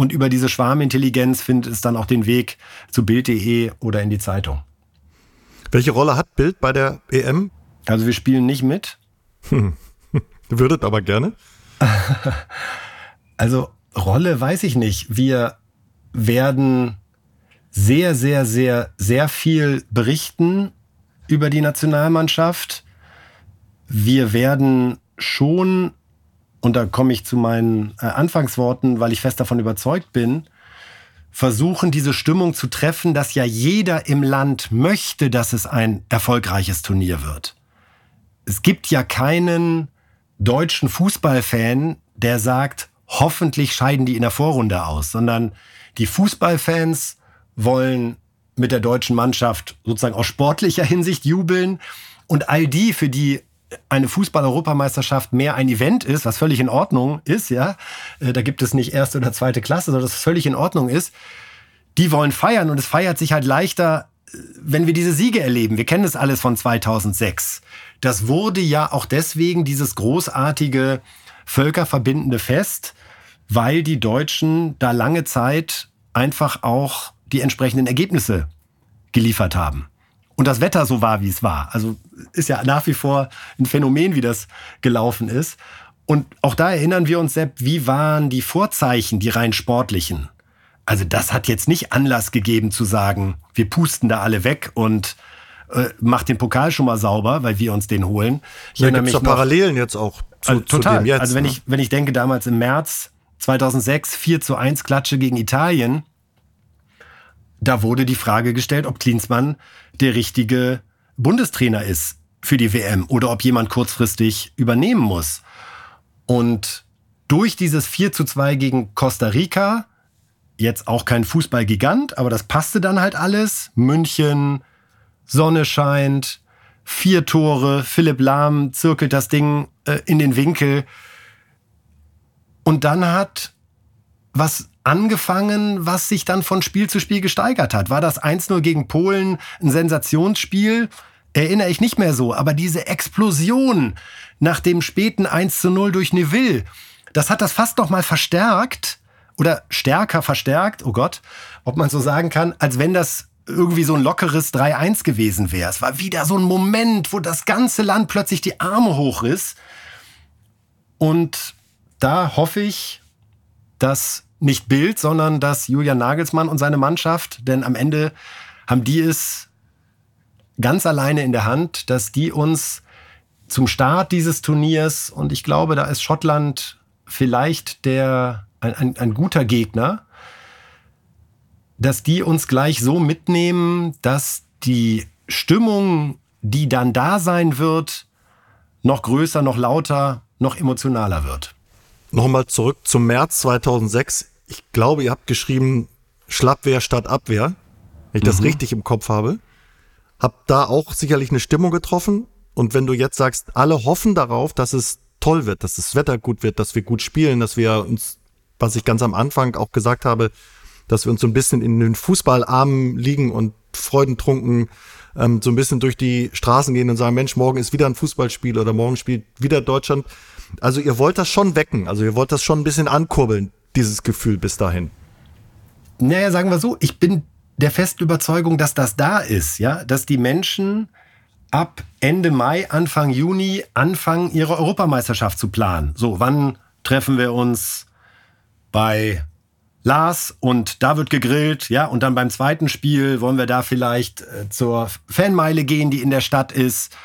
und über diese Schwarmintelligenz findet es dann auch den Weg zu Bild.de oder in die Zeitung. Welche Rolle hat Bild bei der EM? Also wir spielen nicht mit. Hm. (laughs) Würdet aber gerne? (laughs) also Rolle weiß ich nicht. Wir werden sehr, sehr, sehr, sehr viel berichten über die Nationalmannschaft. Wir werden schon, und da komme ich zu meinen äh, Anfangsworten, weil ich fest davon überzeugt bin, versuchen, diese Stimmung zu treffen, dass ja jeder im Land möchte, dass es ein erfolgreiches Turnier wird. Es gibt ja keinen deutschen Fußballfan, der sagt, hoffentlich scheiden die in der Vorrunde aus, sondern die Fußballfans wollen mit der deutschen Mannschaft sozusagen aus sportlicher Hinsicht jubeln. Und all die, für die eine Fußball-Europameisterschaft mehr ein Event ist, was völlig in Ordnung ist, ja, äh, da gibt es nicht erste oder zweite Klasse, sondern das völlig in Ordnung ist, die wollen feiern und es feiert sich halt leichter, wenn wir diese Siege erleben. Wir kennen das alles von 2006. Das wurde ja auch deswegen dieses großartige völkerverbindende Fest, weil die Deutschen da lange Zeit einfach auch die entsprechenden Ergebnisse geliefert haben. Und das Wetter so war, wie es war. Also ist ja nach wie vor ein Phänomen, wie das gelaufen ist. Und auch da erinnern wir uns, Sepp, wie waren die Vorzeichen, die rein sportlichen? Also das hat jetzt nicht Anlass gegeben zu sagen, wir pusten da alle weg und äh, macht den Pokal schon mal sauber, weil wir uns den holen. Ich ja, gibt es Parallelen jetzt auch zu, also, total. zu dem jetzt. Also wenn, ne? ich, wenn ich denke, damals im März 2006 4 zu 1 Klatsche gegen Italien, da wurde die Frage gestellt, ob Klinsmann der richtige Bundestrainer ist für die WM oder ob jemand kurzfristig übernehmen muss. Und durch dieses 4 zu 2 gegen Costa Rica, jetzt auch kein Fußballgigant, aber das passte dann halt alles. München, Sonne scheint, vier Tore, Philipp Lahm zirkelt das Ding äh, in den Winkel. Und dann hat was angefangen, was sich dann von Spiel zu Spiel gesteigert hat. War das 1-0 gegen Polen ein Sensationsspiel? Erinnere ich nicht mehr so. Aber diese Explosion nach dem späten 1-0 durch Neville, das hat das fast noch mal verstärkt oder stärker verstärkt, oh Gott, ob man so sagen kann, als wenn das irgendwie so ein lockeres 3-1 gewesen wäre. Es war wieder so ein Moment, wo das ganze Land plötzlich die Arme hochriss. Und da hoffe ich, dass nicht Bild, sondern dass Julian Nagelsmann und seine Mannschaft, denn am Ende haben die es ganz alleine in der Hand, dass die uns zum Start dieses Turniers, und ich glaube, da ist Schottland vielleicht der, ein, ein, ein guter Gegner, dass die uns gleich so mitnehmen, dass die Stimmung, die dann da sein wird, noch größer, noch lauter, noch emotionaler wird. Nochmal zurück zum März 2006 ich glaube, ihr habt geschrieben Schlappwehr statt Abwehr, wenn ich das mhm. richtig im Kopf habe. Habt da auch sicherlich eine Stimmung getroffen. Und wenn du jetzt sagst, alle hoffen darauf, dass es toll wird, dass das Wetter gut wird, dass wir gut spielen, dass wir uns, was ich ganz am Anfang auch gesagt habe, dass wir uns so ein bisschen in den Fußballarmen liegen und freudentrunken ähm, so ein bisschen durch die Straßen gehen und sagen, Mensch, morgen ist wieder ein Fußballspiel oder morgen spielt wieder Deutschland. Also ihr wollt das schon wecken, also ihr wollt das schon ein bisschen ankurbeln, dieses Gefühl bis dahin? Naja, sagen wir so, ich bin der festen Überzeugung, dass das da ist, ja, dass die Menschen ab Ende Mai, Anfang Juni anfangen, ihre Europameisterschaft zu planen. So, wann treffen wir uns bei Lars und da wird gegrillt, ja, und dann beim zweiten Spiel wollen wir da vielleicht äh, zur Fanmeile gehen, die in der Stadt ist.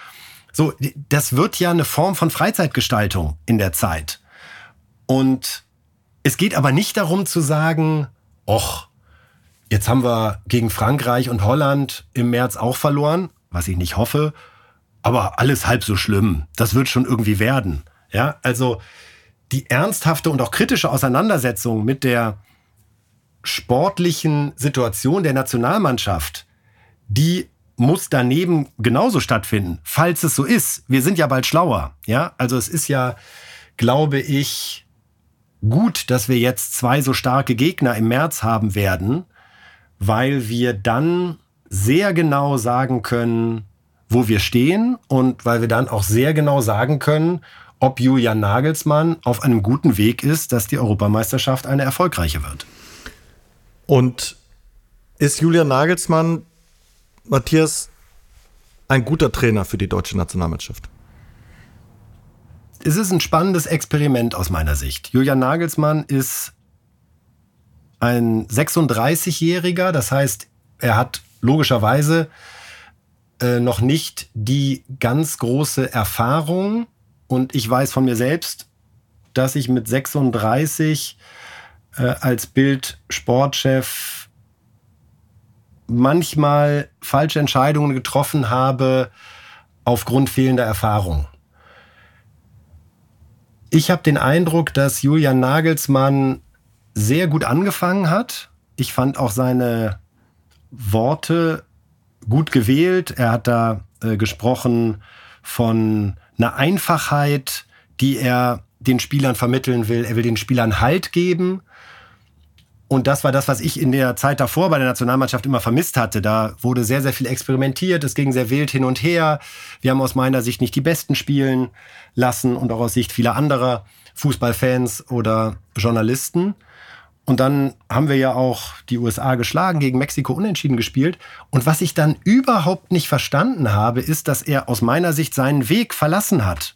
So, das wird ja eine Form von Freizeitgestaltung in der Zeit. Und es geht aber nicht darum zu sagen, och, jetzt haben wir gegen Frankreich und Holland im März auch verloren, was ich nicht hoffe, aber alles halb so schlimm. Das wird schon irgendwie werden. Ja, also die ernsthafte und auch kritische Auseinandersetzung mit der sportlichen Situation der Nationalmannschaft, die muss daneben genauso stattfinden, falls es so ist. Wir sind ja bald schlauer. Ja, also es ist ja, glaube ich, gut, dass wir jetzt zwei so starke Gegner im März haben werden, weil wir dann sehr genau sagen können, wo wir stehen und weil wir dann auch sehr genau sagen können, ob Julian Nagelsmann auf einem guten Weg ist, dass die Europameisterschaft eine erfolgreiche wird. Und ist Julian Nagelsmann, Matthias, ein guter Trainer für die deutsche Nationalmannschaft? Es ist ein spannendes Experiment aus meiner Sicht. Julian Nagelsmann ist ein 36-Jähriger, das heißt, er hat logischerweise äh, noch nicht die ganz große Erfahrung. Und ich weiß von mir selbst, dass ich mit 36 äh, als Bild-Sportchef manchmal falsche Entscheidungen getroffen habe aufgrund fehlender Erfahrung. Ich habe den Eindruck, dass Julian Nagelsmann sehr gut angefangen hat. Ich fand auch seine Worte gut gewählt. Er hat da äh, gesprochen von einer Einfachheit, die er den Spielern vermitteln will. Er will den Spielern Halt geben. Und das war das, was ich in der Zeit davor bei der Nationalmannschaft immer vermisst hatte. Da wurde sehr, sehr viel experimentiert. Es ging sehr wild hin und her. Wir haben aus meiner Sicht nicht die Besten spielen lassen und auch aus Sicht vieler anderer Fußballfans oder Journalisten. Und dann haben wir ja auch die USA geschlagen, gegen Mexiko unentschieden gespielt. Und was ich dann überhaupt nicht verstanden habe, ist, dass er aus meiner Sicht seinen Weg verlassen hat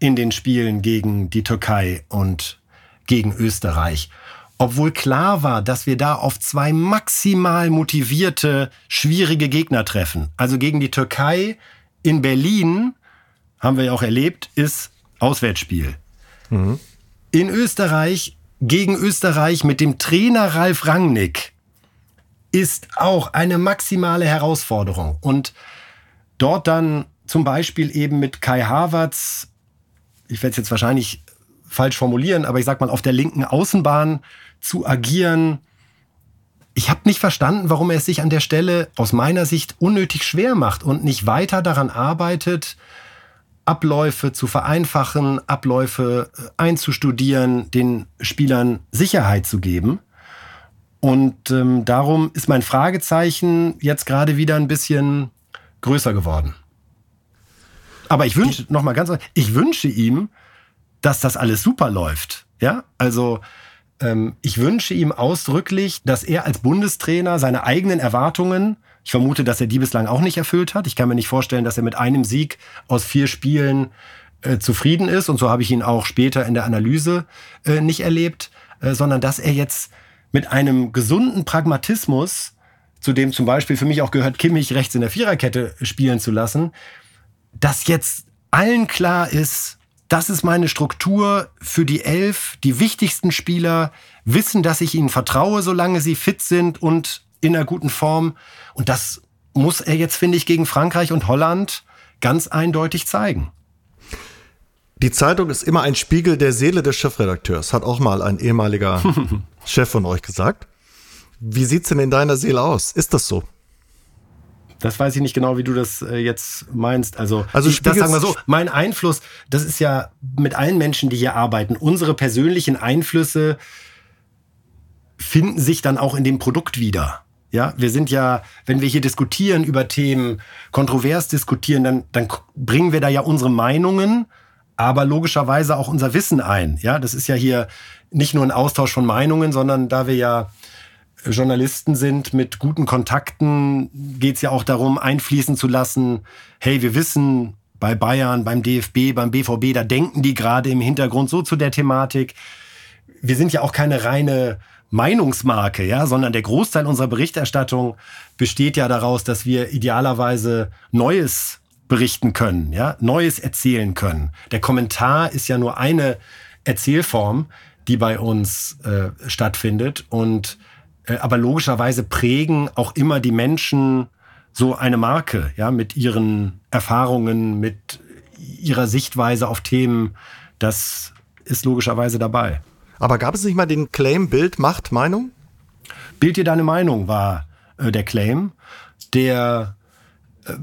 in den Spielen gegen die Türkei und gegen Österreich obwohl klar war, dass wir da auf zwei maximal motivierte, schwierige Gegner treffen. Also gegen die Türkei in Berlin, haben wir ja auch erlebt, ist Auswärtsspiel. Mhm. In Österreich gegen Österreich mit dem Trainer Ralf Rangnick ist auch eine maximale Herausforderung. Und dort dann zum Beispiel eben mit Kai Havertz, ich werde es jetzt wahrscheinlich falsch formulieren, aber ich sag mal auf der linken Außenbahn zu agieren. Ich habe nicht verstanden, warum er es sich an der Stelle aus meiner Sicht unnötig schwer macht und nicht weiter daran arbeitet, Abläufe zu vereinfachen, Abläufe äh, einzustudieren, den Spielern Sicherheit zu geben. Und ähm, darum ist mein Fragezeichen jetzt gerade wieder ein bisschen größer geworden. Aber ich wünsche, nochmal ganz, ich wünsche ihm, dass das alles super läuft. Ja, also ich wünsche ihm ausdrücklich, dass er als Bundestrainer seine eigenen Erwartungen, ich vermute, dass er die bislang auch nicht erfüllt hat. Ich kann mir nicht vorstellen, dass er mit einem Sieg aus vier Spielen äh, zufrieden ist. Und so habe ich ihn auch später in der Analyse äh, nicht erlebt, äh, sondern dass er jetzt mit einem gesunden Pragmatismus, zu dem zum Beispiel für mich auch gehört, Kimmich rechts in der Viererkette spielen zu lassen, dass jetzt allen klar ist, das ist meine Struktur für die Elf. Die wichtigsten Spieler wissen, dass ich ihnen vertraue, solange sie fit sind und in einer guten Form. Und das muss er jetzt, finde ich, gegen Frankreich und Holland ganz eindeutig zeigen. Die Zeitung ist immer ein Spiegel der Seele des Chefredakteurs, hat auch mal ein ehemaliger (laughs) Chef von euch gesagt. Wie sieht's denn in deiner Seele aus? Ist das so? Das weiß ich nicht genau, wie du das äh, jetzt meinst. Also, also ich, das sagen wir so, mein Einfluss, das ist ja mit allen Menschen, die hier arbeiten, unsere persönlichen Einflüsse finden sich dann auch in dem Produkt wieder. Ja, wir sind ja, wenn wir hier diskutieren über Themen, kontrovers diskutieren, dann, dann bringen wir da ja unsere Meinungen, aber logischerweise auch unser Wissen ein. Ja, das ist ja hier nicht nur ein Austausch von Meinungen, sondern da wir ja Journalisten sind mit guten Kontakten, geht es ja auch darum, einfließen zu lassen, hey, wir wissen, bei Bayern, beim DFB, beim BVB, da denken die gerade im Hintergrund so zu der Thematik. Wir sind ja auch keine reine Meinungsmarke, ja, sondern der Großteil unserer Berichterstattung besteht ja daraus, dass wir idealerweise Neues berichten können, ja, Neues erzählen können. Der Kommentar ist ja nur eine Erzählform, die bei uns äh, stattfindet und aber logischerweise prägen auch immer die Menschen so eine Marke, ja, mit ihren Erfahrungen, mit ihrer Sichtweise auf Themen. Das ist logischerweise dabei. Aber gab es nicht mal den Claim Bild macht Meinung? Bild dir deine Meinung war äh, der Claim, der äh,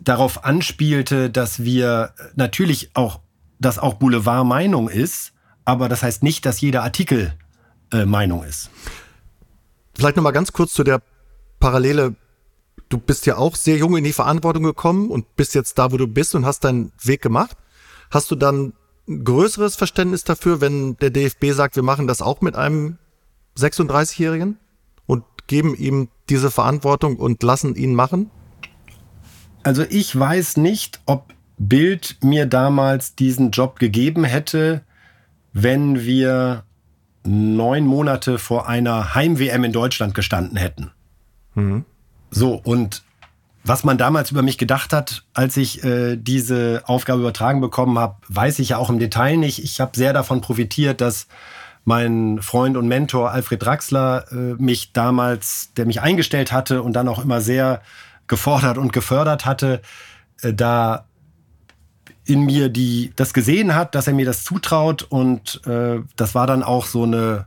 darauf anspielte, dass wir natürlich auch, dass auch Boulevard Meinung ist, aber das heißt nicht, dass jeder Artikel äh, Meinung ist. Vielleicht noch mal ganz kurz zu der Parallele. Du bist ja auch sehr jung in die Verantwortung gekommen und bist jetzt da, wo du bist und hast deinen Weg gemacht. Hast du dann ein größeres Verständnis dafür, wenn der DFB sagt, wir machen das auch mit einem 36-Jährigen und geben ihm diese Verantwortung und lassen ihn machen? Also ich weiß nicht, ob Bild mir damals diesen Job gegeben hätte, wenn wir neun Monate vor einer Heim-WM in Deutschland gestanden hätten. Mhm. So, und was man damals über mich gedacht hat, als ich äh, diese Aufgabe übertragen bekommen habe, weiß ich ja auch im Detail nicht. Ich habe sehr davon profitiert, dass mein Freund und Mentor Alfred Draxler äh, mich damals, der mich eingestellt hatte und dann auch immer sehr gefordert und gefördert hatte, äh, da in mir, die das gesehen hat, dass er mir das zutraut. Und äh, das war dann auch so eine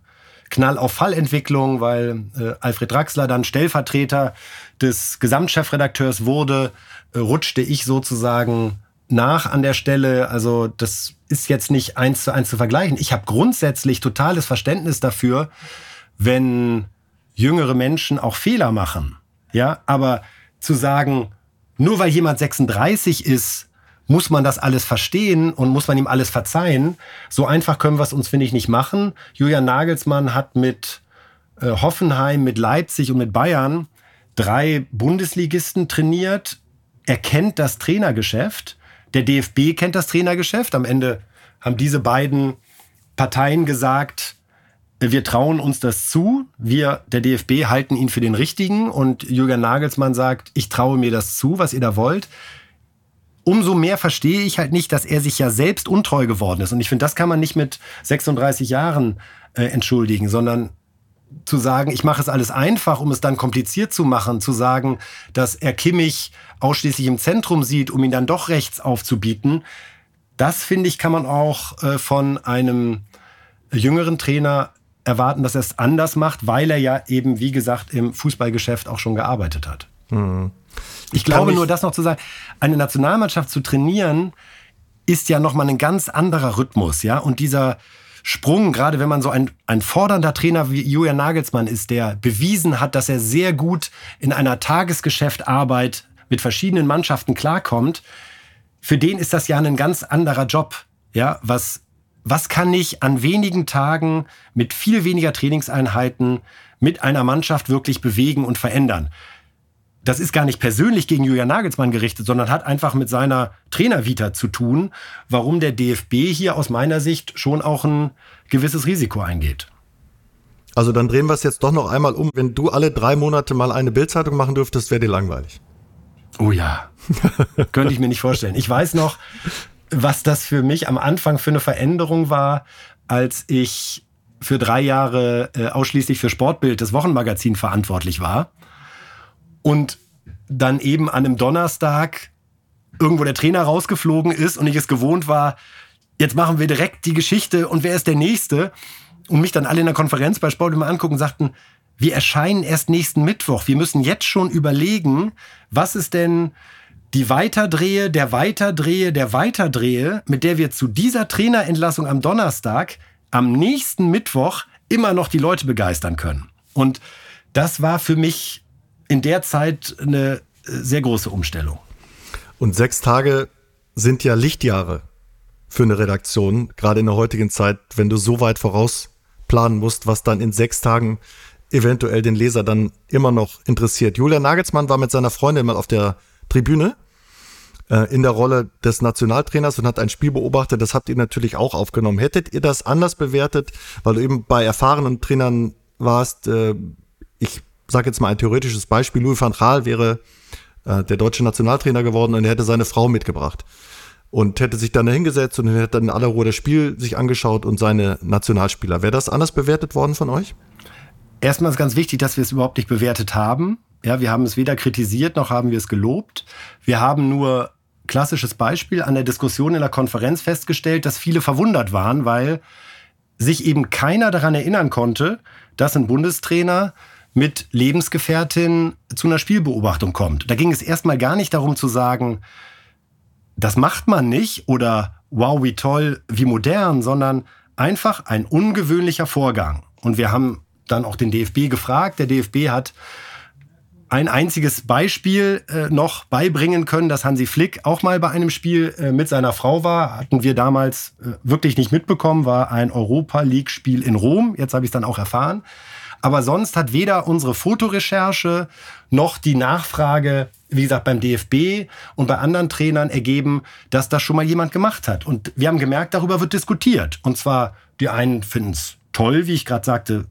Knall auf Fallentwicklung, weil äh, Alfred Draxler dann Stellvertreter des Gesamtchefredakteurs wurde, äh, rutschte ich sozusagen nach an der Stelle. Also das ist jetzt nicht eins zu eins zu vergleichen. Ich habe grundsätzlich totales Verständnis dafür, wenn jüngere Menschen auch Fehler machen. Ja, aber zu sagen, nur weil jemand 36 ist, muss man das alles verstehen und muss man ihm alles verzeihen. So einfach können wir es uns, finde ich, nicht machen. Julian Nagelsmann hat mit äh, Hoffenheim, mit Leipzig und mit Bayern drei Bundesligisten trainiert. Er kennt das Trainergeschäft. Der DFB kennt das Trainergeschäft. Am Ende haben diese beiden Parteien gesagt, wir trauen uns das zu. Wir, der DFB, halten ihn für den Richtigen. Und Julian Nagelsmann sagt, ich traue mir das zu, was ihr da wollt. Umso mehr verstehe ich halt nicht, dass er sich ja selbst untreu geworden ist. Und ich finde, das kann man nicht mit 36 Jahren äh, entschuldigen, sondern zu sagen, ich mache es alles einfach, um es dann kompliziert zu machen, zu sagen, dass er Kimmich ausschließlich im Zentrum sieht, um ihn dann doch rechts aufzubieten, das finde ich, kann man auch äh, von einem jüngeren Trainer erwarten, dass er es anders macht, weil er ja eben, wie gesagt, im Fußballgeschäft auch schon gearbeitet hat. Mhm. Ich, ich glaube nur, das noch zu sagen, eine Nationalmannschaft zu trainieren, ist ja nochmal ein ganz anderer Rhythmus, ja. Und dieser Sprung, gerade wenn man so ein, ein fordernder Trainer wie Julian Nagelsmann ist, der bewiesen hat, dass er sehr gut in einer Tagesgeschäftarbeit mit verschiedenen Mannschaften klarkommt, für den ist das ja ein ganz anderer Job. Ja, was was kann ich an wenigen Tagen mit viel weniger Trainingseinheiten mit einer Mannschaft wirklich bewegen und verändern? Das ist gar nicht persönlich gegen Julian Nagelsmann gerichtet, sondern hat einfach mit seiner Trainervita zu tun, warum der DFB hier aus meiner Sicht schon auch ein gewisses Risiko eingeht. Also dann drehen wir es jetzt doch noch einmal um. Wenn du alle drei Monate mal eine Bildzeitung machen dürftest, wäre dir langweilig. Oh ja, (laughs) könnte ich mir nicht vorstellen. Ich weiß noch, was das für mich am Anfang für eine Veränderung war, als ich für drei Jahre äh, ausschließlich für Sportbild des Wochenmagazin verantwortlich war und dann eben an einem Donnerstag irgendwo der Trainer rausgeflogen ist und ich es gewohnt war, jetzt machen wir direkt die Geschichte und wer ist der Nächste? Und mich dann alle in der Konferenz bei Sport immer angucken und sagten, wir erscheinen erst nächsten Mittwoch. Wir müssen jetzt schon überlegen, was ist denn die Weiterdrehe, der Weiterdrehe, der Weiterdrehe, mit der wir zu dieser Trainerentlassung am Donnerstag am nächsten Mittwoch immer noch die Leute begeistern können. Und das war für mich in der Zeit eine äh, sehr große Umstellung. Und sechs Tage sind ja Lichtjahre für eine Redaktion, gerade in der heutigen Zeit, wenn du so weit voraus planen musst, was dann in sechs Tagen eventuell den Leser dann immer noch interessiert. Julian Nagelsmann war mit seiner Freundin mal auf der Tribüne äh, in der Rolle des Nationaltrainers und hat ein Spiel beobachtet. Das habt ihr natürlich auch aufgenommen. Hättet ihr das anders bewertet, weil du eben bei erfahrenen Trainern warst? Äh, sage jetzt mal ein theoretisches Beispiel. Louis van Gaal wäre äh, der deutsche Nationaltrainer geworden und er hätte seine Frau mitgebracht und hätte sich dann hingesetzt und hätte dann in aller Ruhe das Spiel sich angeschaut und seine Nationalspieler. Wäre das anders bewertet worden von euch? Erstmal ist ganz wichtig, dass wir es überhaupt nicht bewertet haben. Ja, wir haben es weder kritisiert noch haben wir es gelobt. Wir haben nur klassisches Beispiel an der Diskussion in der Konferenz festgestellt, dass viele verwundert waren, weil sich eben keiner daran erinnern konnte, dass ein Bundestrainer mit Lebensgefährtin zu einer Spielbeobachtung kommt. Da ging es erstmal gar nicht darum zu sagen, das macht man nicht oder wow, wie toll, wie modern, sondern einfach ein ungewöhnlicher Vorgang. Und wir haben dann auch den DFB gefragt. Der DFB hat ein einziges Beispiel äh, noch beibringen können, dass Hansi Flick auch mal bei einem Spiel äh, mit seiner Frau war. Hatten wir damals äh, wirklich nicht mitbekommen, war ein Europa League-Spiel in Rom. Jetzt habe ich es dann auch erfahren. Aber sonst hat weder unsere Fotorecherche noch die Nachfrage, wie gesagt, beim DFB und bei anderen Trainern ergeben, dass das schon mal jemand gemacht hat. Und wir haben gemerkt, darüber wird diskutiert. Und zwar, die einen finden es toll, wie ich gerade sagte,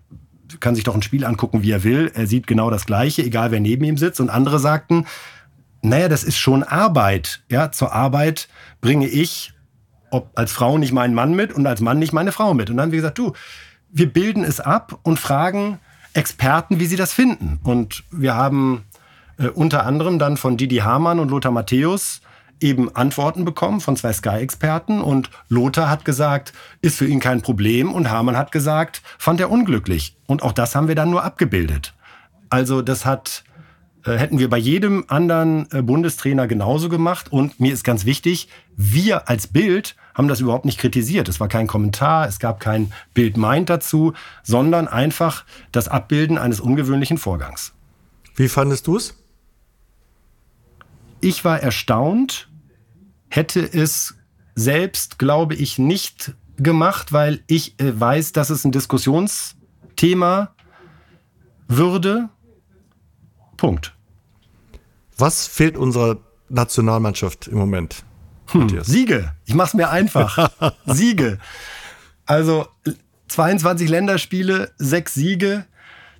kann sich doch ein Spiel angucken, wie er will. Er sieht genau das Gleiche, egal wer neben ihm sitzt. Und andere sagten, naja, das ist schon Arbeit. Ja, zur Arbeit bringe ich ob als Frau nicht meinen Mann mit und als Mann nicht meine Frau mit. Und dann haben wir gesagt, du, wir bilden es ab und fragen Experten, wie sie das finden. Und wir haben äh, unter anderem dann von Didi Hamann und Lothar Matthäus eben Antworten bekommen von zwei Sky-Experten und Lothar hat gesagt, ist für ihn kein Problem und Hamann hat gesagt, fand er unglücklich. Und auch das haben wir dann nur abgebildet. Also das hat Äh, hätten wir bei jedem anderen äh, Bundestrainer genauso gemacht. Und mir ist ganz wichtig, wir als Bild haben das überhaupt nicht kritisiert. Es war kein Kommentar, es gab kein Bild meint dazu, sondern einfach das Abbilden eines ungewöhnlichen Vorgangs. Wie fandest du es? Ich war erstaunt, hätte es selbst, glaube ich, nicht gemacht, weil ich äh, weiß, dass es ein Diskussionsthema würde. Punkt. Was fehlt unserer Nationalmannschaft im Moment? Hm, Siege. Ich mach's mir einfach. (laughs) Siege. Also 22 Länderspiele, sechs Siege,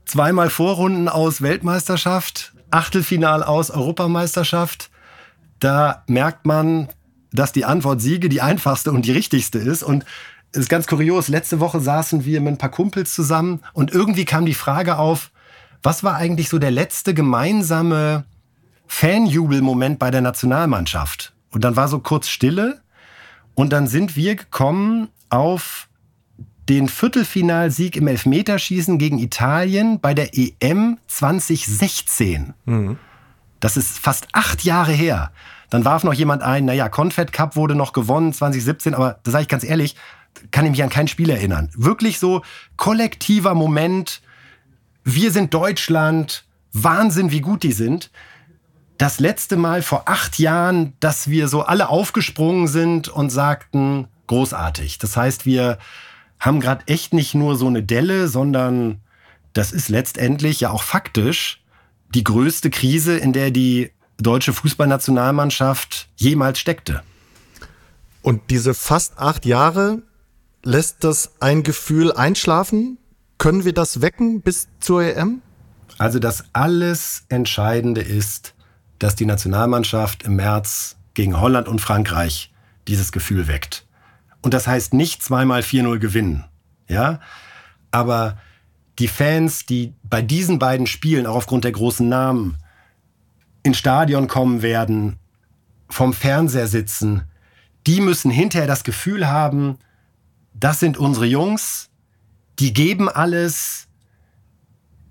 zweimal Vorrunden aus Weltmeisterschaft, Achtelfinal aus Europameisterschaft. Da merkt man, dass die Antwort Siege die einfachste und die richtigste ist. Und es ist ganz kurios. Letzte Woche saßen wir mit ein paar Kumpels zusammen und irgendwie kam die Frage auf, was war eigentlich so der letzte gemeinsame Fanjubelmoment bei der Nationalmannschaft? Und dann war so kurz Stille und dann sind wir gekommen auf den Viertelfinalsieg im Elfmeterschießen gegen Italien bei der EM 2016. Mhm. Das ist fast acht Jahre her. Dann warf noch jemand ein, naja, Confed Cup wurde noch gewonnen 2017, aber da sage ich ganz ehrlich, kann ich mich an kein Spiel erinnern. Wirklich so kollektiver Moment. Wir sind Deutschland. Wahnsinn, wie gut die sind. Das letzte Mal vor acht Jahren, dass wir so alle aufgesprungen sind und sagten, großartig. Das heißt, wir haben gerade echt nicht nur so eine Delle, sondern das ist letztendlich ja auch faktisch die größte Krise, in der die deutsche Fußballnationalmannschaft jemals steckte. Und diese fast acht Jahre lässt das ein Gefühl einschlafen? Können wir das wecken bis zur EM? Also das alles Entscheidende ist, dass die Nationalmannschaft im März gegen Holland und Frankreich dieses Gefühl weckt. Und das heißt nicht zweimal 4-0 gewinnen. Ja? Aber die Fans, die bei diesen beiden Spielen auch aufgrund der großen Namen ins Stadion kommen werden, vom Fernseher sitzen, die müssen hinterher das Gefühl haben, das sind unsere Jungs, die geben alles,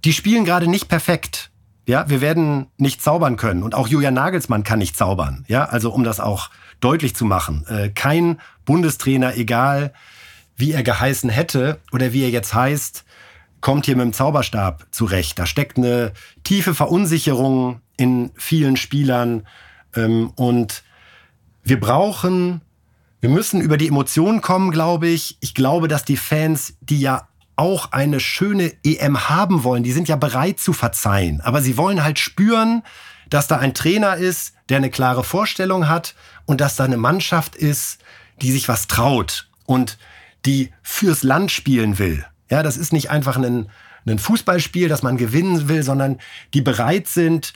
die spielen gerade nicht perfekt. Ja, wir werden nicht zaubern können und auch Julian Nagelsmann kann nicht zaubern. Ja, also um das auch deutlich zu machen. Äh, kein Bundestrainer, egal wie er geheißen hätte oder wie er jetzt heißt, kommt hier mit dem Zauberstab zurecht. Da steckt eine tiefe Verunsicherung in vielen Spielern ähm, und wir brauchen wir müssen über die Emotionen kommen, glaube ich. Ich glaube, dass die Fans, die ja auch eine schöne EM haben wollen, die sind ja bereit zu verzeihen. Aber sie wollen halt spüren, dass da ein Trainer ist, der eine klare Vorstellung hat und dass da eine Mannschaft ist, die sich was traut und die fürs Land spielen will. Ja, das ist nicht einfach ein, ein Fußballspiel, das man gewinnen will, sondern die bereit sind,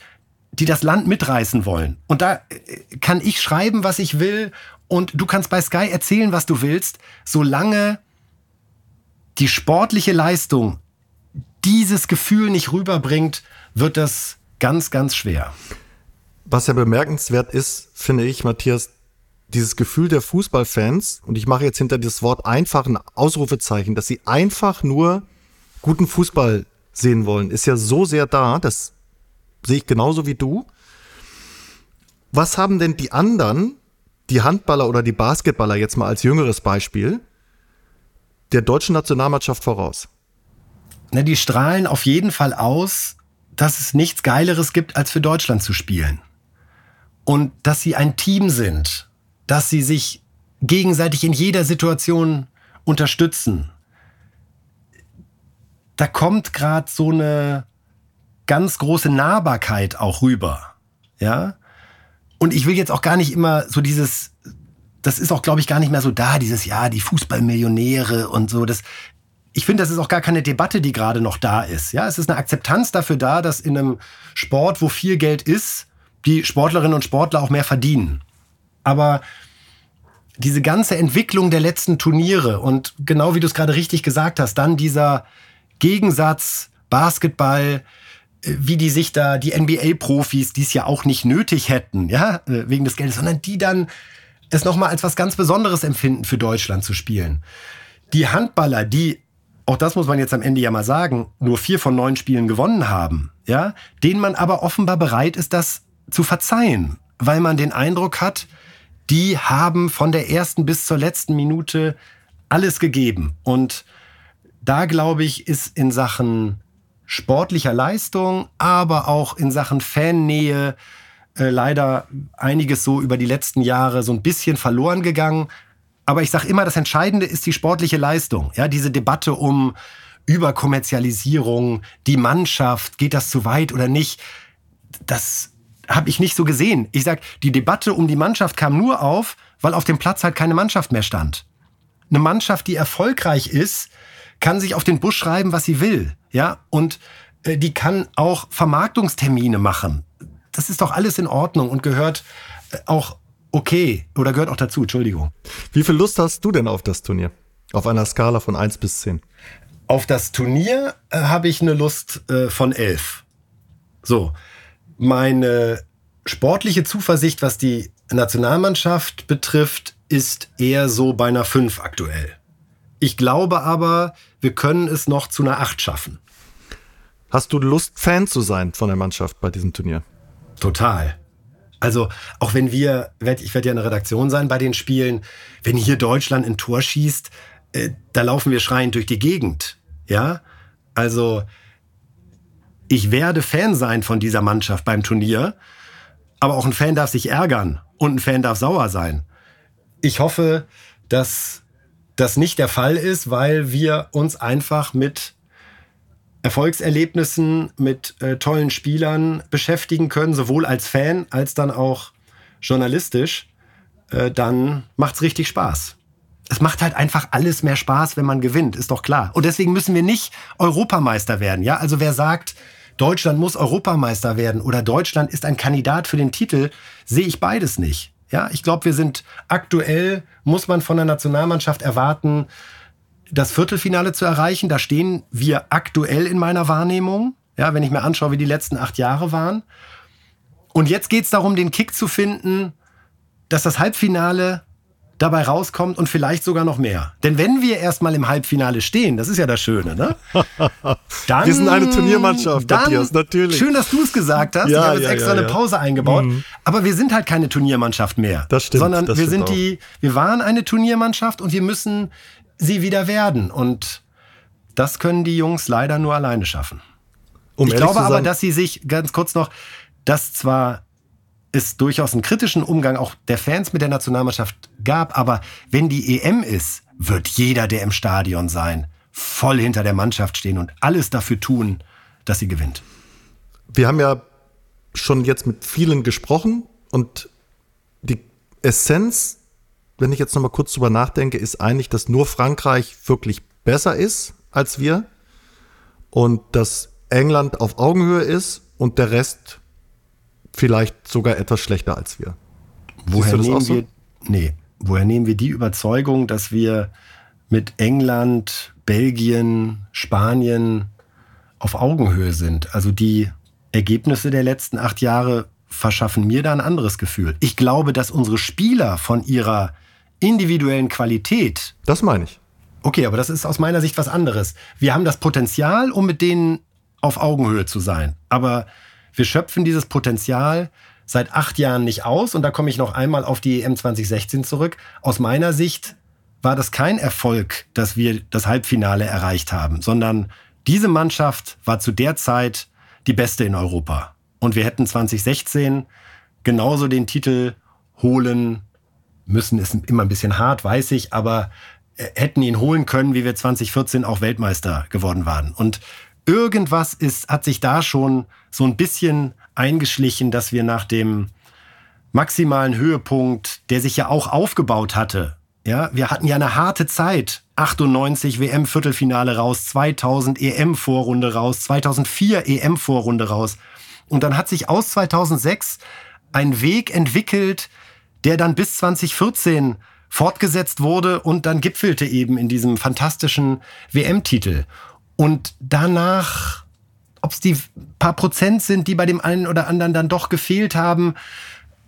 die das Land mitreißen wollen. Und da äh, kann ich schreiben, was ich will und du kannst bei Sky erzählen, was du willst, solange die sportliche Leistung dieses Gefühl nicht rüberbringt, wird das ganz, ganz schwer. Was ja bemerkenswert ist, finde ich, Matthias, dieses Gefühl der Fußballfans, und ich mache jetzt hinter das Wort einfach ein Ausrufezeichen, dass sie einfach nur guten Fußball sehen wollen, ist ja so sehr da, das sehe ich genauso wie du. Was haben denn die anderen die Handballer oder die Basketballer jetzt mal als jüngeres Beispiel der deutschen Nationalmannschaft voraus? Na, die strahlen auf jeden Fall aus, dass es nichts Geileres gibt, als für Deutschland zu spielen. Und dass sie ein Team sind, dass sie sich gegenseitig in jeder Situation unterstützen. Da kommt gerade so eine ganz große Nahbarkeit auch rüber. Ja? Und ich will jetzt auch gar nicht immer so dieses, das ist auch, glaube ich, gar nicht mehr so da, dieses, ja, die Fußballmillionäre und so. Das, ich finde, das ist auch gar keine Debatte, die gerade noch da ist. Ja, es ist eine Akzeptanz dafür da, dass in einem Sport, wo viel Geld ist, die Sportlerinnen und Sportler auch mehr verdienen. Aber diese ganze Entwicklung der letzten Turniere und genau wie du es gerade richtig gesagt hast, dann dieser Gegensatz Basketball, wie die sich da, die NBA-Profis, die es ja auch nicht nötig hätten, ja, äh, wegen des Geldes, sondern die dann das nochmal als was ganz Besonderes empfinden, für Deutschland zu spielen. Die Handballer, die auch das muss man jetzt am Ende ja mal sagen, nur vier von neun Spielen gewonnen haben, ja, denen man aber offenbar bereit ist, das zu verzeihen, weil man den Eindruck hat, die haben von der ersten bis zur letzten Minute alles gegeben. Und da glaube ich, ist in Sachen sportlicher Leistung, aber auch in Sachen Fannähe äh, leider einiges so über die letzten Jahre so ein bisschen verloren gegangen. Aber ich sage immer, das Entscheidende ist die sportliche Leistung. Ja, diese Debatte um Überkommerzialisierung, die Mannschaft, geht das zu weit oder nicht? Das habe ich nicht so gesehen. Ich sag, die Debatte um die Mannschaft kam nur auf, weil auf dem Platz halt keine Mannschaft mehr stand. Eine Mannschaft, die erfolgreich ist, kann sich auf den Bus schreiben, was sie will. Ja, und äh, die kann auch Vermarktungstermine machen. Das ist doch alles in Ordnung und gehört äh, auch okay oder gehört auch dazu, Entschuldigung. Wie viel Lust hast du denn auf das Turnier? Auf einer Skala von 1 bis 10? Auf das Turnier äh, habe ich eine Lust äh, von 11. So, meine sportliche Zuversicht, was die Nationalmannschaft betrifft, ist eher so bei einer 5 aktuell. Ich glaube aber, wir können es noch zu einer 8 schaffen. Hast du Lust, Fan zu sein von der Mannschaft bei diesem Turnier? Total. Also auch wenn wir, ich werde ja in der Redaktion sein bei den Spielen, wenn hier Deutschland ein Tor schießt, äh, da laufen wir schreiend durch die Gegend. Ja, also ich werde Fan sein von dieser Mannschaft beim Turnier, aber auch ein Fan darf sich ärgern und ein Fan darf sauer sein. Ich hoffe, dass das nicht der Fall ist, weil wir uns einfach mit Erfolgserlebnissen, mit äh, tollen Spielern beschäftigen können, sowohl als Fan als dann auch journalistisch, äh, dann macht's richtig Spaß. Es macht halt einfach alles mehr Spaß, wenn man gewinnt, ist doch klar. Und deswegen müssen wir nicht Europameister werden. Ja, also wer sagt, Deutschland muss Europameister werden oder Deutschland ist ein Kandidat für den Titel, sehe ich beides nicht. Ja, ich glaube, wir sind aktuell, muss man von der Nationalmannschaft erwarten, das Viertelfinale zu erreichen. Da stehen wir aktuell in meiner Wahrnehmung. Ja, wenn ich mir anschaue, wie die letzten acht Jahre waren. Und jetzt geht es darum, den Kick zu finden, dass das Halbfinale dabei rauskommt und vielleicht sogar noch mehr. Denn wenn wir erstmal im Halbfinale stehen, das ist ja das Schöne, ne? Dann, (laughs) wir sind eine Turniermannschaft, dann, Matthias, natürlich. Schön, dass du es gesagt hast. Ja, ich habe jetzt ja, extra ja, eine Pause eingebaut. Mhm. Aber wir sind halt keine Turniermannschaft mehr. Das stimmt. Sondern das wir stimmt sind die, wir waren eine Turniermannschaft und wir müssen sie wieder werden. Und das können die Jungs leider nur alleine schaffen. Um ich glaube aber, dass sie sich, ganz kurz noch, dass zwar es durchaus einen kritischen Umgang auch der Fans mit der Nationalmannschaft gab, aber wenn die EM ist, wird jeder, der im Stadion sein, voll hinter der Mannschaft stehen und alles dafür tun, dass sie gewinnt. Wir haben ja schon jetzt mit vielen gesprochen und die Essenz wenn ich jetzt noch mal kurz drüber nachdenke, ist eigentlich, dass nur Frankreich wirklich besser ist als wir und dass England auf Augenhöhe ist und der Rest vielleicht sogar etwas schlechter als wir. Woher nehmen so? wir, nee, woher nehmen wir die Überzeugung, dass wir mit England, Belgien, Spanien auf Augenhöhe sind? Also die Ergebnisse der letzten acht Jahre verschaffen mir da ein anderes Gefühl. Ich glaube, dass unsere Spieler von ihrer individuellen Qualität. Das meine ich. Okay, aber das ist aus meiner Sicht was anderes. Wir haben das Potenzial, um mit denen auf Augenhöhe zu sein. Aber wir schöpfen dieses Potenzial seit acht Jahren nicht aus. Und da komme ich noch einmal auf die EM 2016 zurück. Aus meiner Sicht war das kein Erfolg, dass wir das Halbfinale erreicht haben, sondern diese Mannschaft war zu der Zeit die beste in Europa. Und wir hätten 2016 genauso den Titel holen müssen, ist immer ein bisschen hart, weiß ich, aber äh, hätten ihn holen können, wie wir 2014 auch Weltmeister geworden waren. Und irgendwas ist, hat sich da schon so ein bisschen eingeschlichen, dass wir nach dem maximalen Höhepunkt, der sich ja auch aufgebaut hatte, ja, wir hatten ja eine harte Zeit. 98 WM-Viertelfinale raus, 2000 EM-Vorrunde raus, 2004 EM-Vorrunde raus. Und dann hat sich aus 2006 ein Weg entwickelt, der dann bis 2014 fortgesetzt wurde und dann gipfelte eben in diesem fantastischen WM-Titel. Und danach, ob es die paar Prozent sind, die bei dem einen oder anderen dann doch gefehlt haben,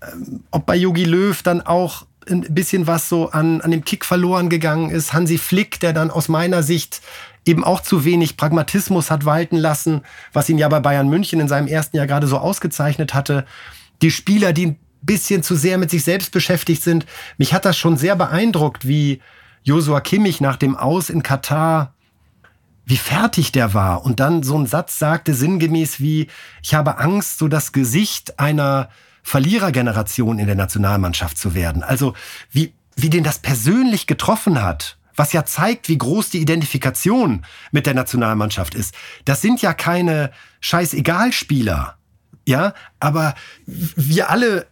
ähm, ob bei Yogi Löw dann auch ein bisschen was so an, an dem Kick verloren gegangen ist. Hansi Flick, der dann aus meiner Sicht eben auch zu wenig Pragmatismus hat walten lassen, was ihn ja bei Bayern München in seinem ersten Jahr gerade so ausgezeichnet hatte. Die Spieler, die bisschen zu sehr mit sich selbst beschäftigt sind. Mich hat das schon sehr beeindruckt, wie Josua Kimmich nach dem Aus in Katar wie fertig der war und dann so ein Satz sagte sinngemäß wie ich habe Angst, so das Gesicht einer Verlierergeneration in der Nationalmannschaft zu werden. Also wie wie den das persönlich getroffen hat was ja zeigt, wie groß die Identifikation mit der Nationalmannschaft ist. Das sind ja keine Scheißegal-Spieler, ja, aber wir alle,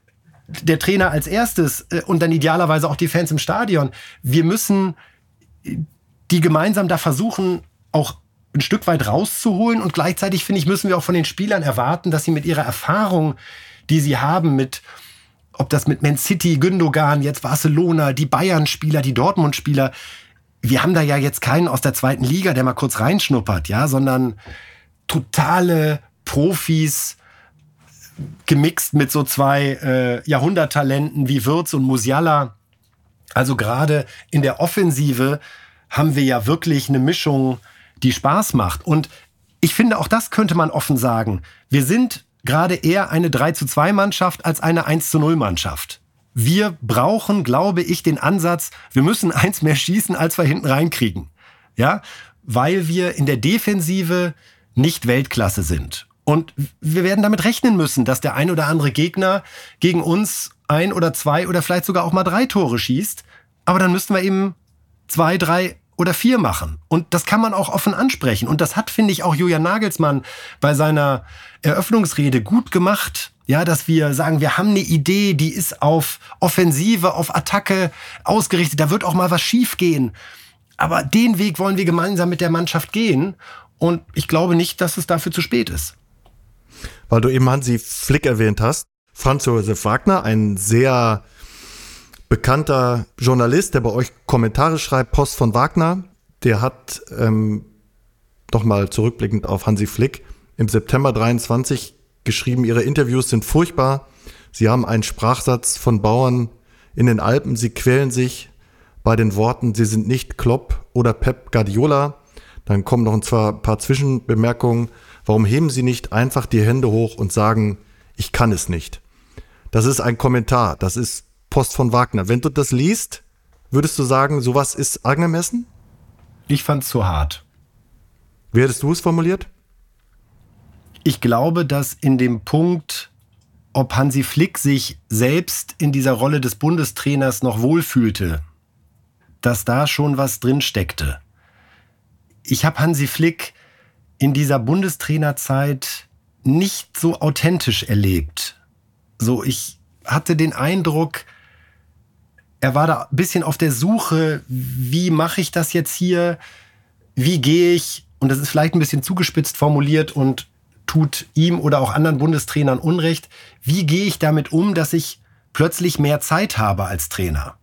der Trainer als erstes äh, und dann idealerweise auch die Fans im Stadion, wir müssen die gemeinsam da versuchen, auch ein Stück weit rauszuholen. Und gleichzeitig finde ich, müssen wir auch von den Spielern erwarten, dass sie mit ihrer Erfahrung, die sie haben mit ob das mit Man City, Gündogan, jetzt Barcelona, die Bayern-Spieler, die Dortmund-Spieler, wir haben da ja jetzt keinen aus der zweiten Liga, der mal kurz reinschnuppert, ja, sondern totale Profis gemixt mit so zwei äh, Jahrhunderttalenten wie Würz und Musiala. Also gerade in der Offensive haben wir ja wirklich eine Mischung, die Spaß macht. Und ich finde, auch das könnte man offen sagen. Wir sind gerade eher eine 3 zu 2 Mannschaft als eine 1 zu 0 Mannschaft wir brauchen, glaube ich, den Ansatz, wir müssen eins mehr schießen, als wir hinten reinkriegen. Ja, weil wir in der Defensive nicht Weltklasse sind. Und wir werden damit rechnen müssen, dass der ein oder andere Gegner gegen uns ein oder zwei oder vielleicht sogar auch mal drei Tore schießt. Aber dann müssten wir eben zwei, drei oder vier machen. Und das kann man auch offen ansprechen. Und das hat, finde ich, auch Julian Nagelsmann bei seiner Eröffnungsrede gut gemacht. Ja, dass wir sagen, wir haben eine Idee, die ist auf Offensive, auf Attacke ausgerichtet. Da wird auch mal was schiefgehen. Aber den Weg wollen wir gemeinsam mit der Mannschaft gehen. Und ich glaube nicht, dass es dafür zu spät ist. Weil du eben Hansi Flick erwähnt hast. Franz Josef Wagner, ein sehr bekannter Journalist, der bei euch Kommentare schreibt, Post von Wagner, der hat ähm, doch mal zurückblickend auf Hansi Flick im September 23 geschrieben, ihre Interviews sind furchtbar. Sie haben einen Sprachsatz von Bauern in den Alpen. Sie quälen sich bei den Worten, sie sind nicht Klopp oder Pep Guardiola. Dann kommen noch ein paar Zwischenbemerkungen. Warum heben Sie nicht einfach die Hände hoch und sagen, ich kann es nicht? Das ist ein Kommentar. Das ist Post von Wagner. Wenn du das liest, würdest du sagen, sowas ist angemessen? Ich fand es zu hart. Wie hättest du es formuliert? Ich glaube, dass in dem Punkt, ob Hansi Flick sich selbst in dieser Rolle des Bundestrainers noch wohlfühlte, dass da schon was drin steckte. Ich habe Hansi Flick in dieser Bundestrainerzeit nicht so authentisch erlebt. So, ich hatte den Eindruck, er war da ein bisschen auf der Suche, wie mache ich das jetzt hier? Wie gehe ich? Und das ist vielleicht ein bisschen zugespitzt formuliert und tut ihm oder auch anderen Bundestrainern Unrecht. Wie gehe ich damit um, dass ich plötzlich mehr Zeit habe als Trainer?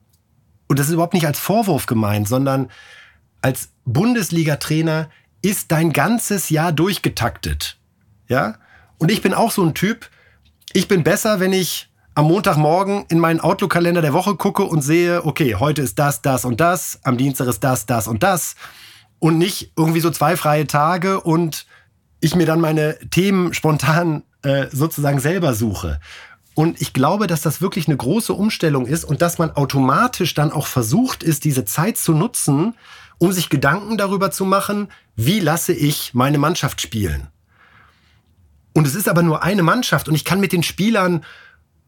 Und das ist überhaupt nicht als Vorwurf gemeint, sondern als Bundesliga-Trainer ist dein ganzes Jahr durchgetaktet. Ja? Und ich bin auch so ein Typ, ich bin besser, wenn ich am Montagmorgen in meinen Outlook-Kalender der Woche gucke und sehe, okay, heute ist das, das und das, am Dienstag ist das, das und das. Und nicht irgendwie so zwei freie Tage und ich mir dann meine Themen spontan äh, sozusagen selber suche. Und ich glaube, dass das wirklich eine große Umstellung ist und dass man automatisch dann auch versucht ist, diese Zeit zu nutzen, um sich Gedanken darüber zu machen, wie lasse ich meine Mannschaft spielen. Und es ist aber nur eine Mannschaft und ich kann mit den Spielern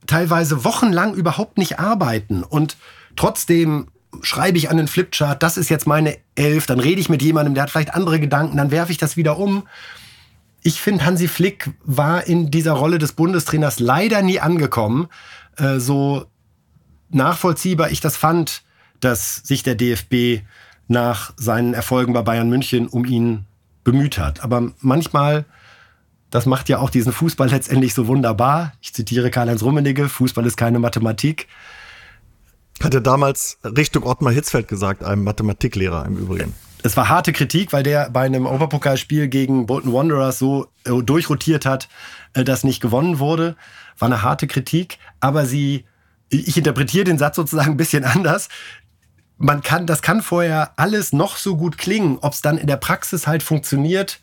teilweise wochenlang überhaupt nicht arbeiten und trotzdem schreibe ich an den Flipchart, das ist jetzt meine Elf, dann rede ich mit jemandem, der hat vielleicht andere Gedanken, dann werfe ich das wieder um ich finde, Hansi Flick war in dieser Rolle des Bundestrainers leider nie angekommen. Äh, so nachvollziehbar ich das fand, dass sich der DFB nach seinen Erfolgen bei Bayern München um ihn bemüht hat. Aber manchmal, das macht ja auch diesen Fußball letztendlich so wunderbar. Ich zitiere Karl-Heinz Rummenigge, Fußball ist keine Mathematik. Hat er damals Richtung Ottmar Hitzfeld gesagt, einem Mathematiklehrer im Übrigen es war harte Kritik, weil der bei einem Europapokalspiel gegen Bolton Wanderers so äh, durchrotiert hat, äh, dass nicht gewonnen wurde. War eine harte Kritik, aber sie, ich interpretiere den Satz sozusagen ein bisschen (laughs) anders. Man kann, das kann vorher alles noch so gut klingen. Ob es dann in der Praxis halt funktioniert,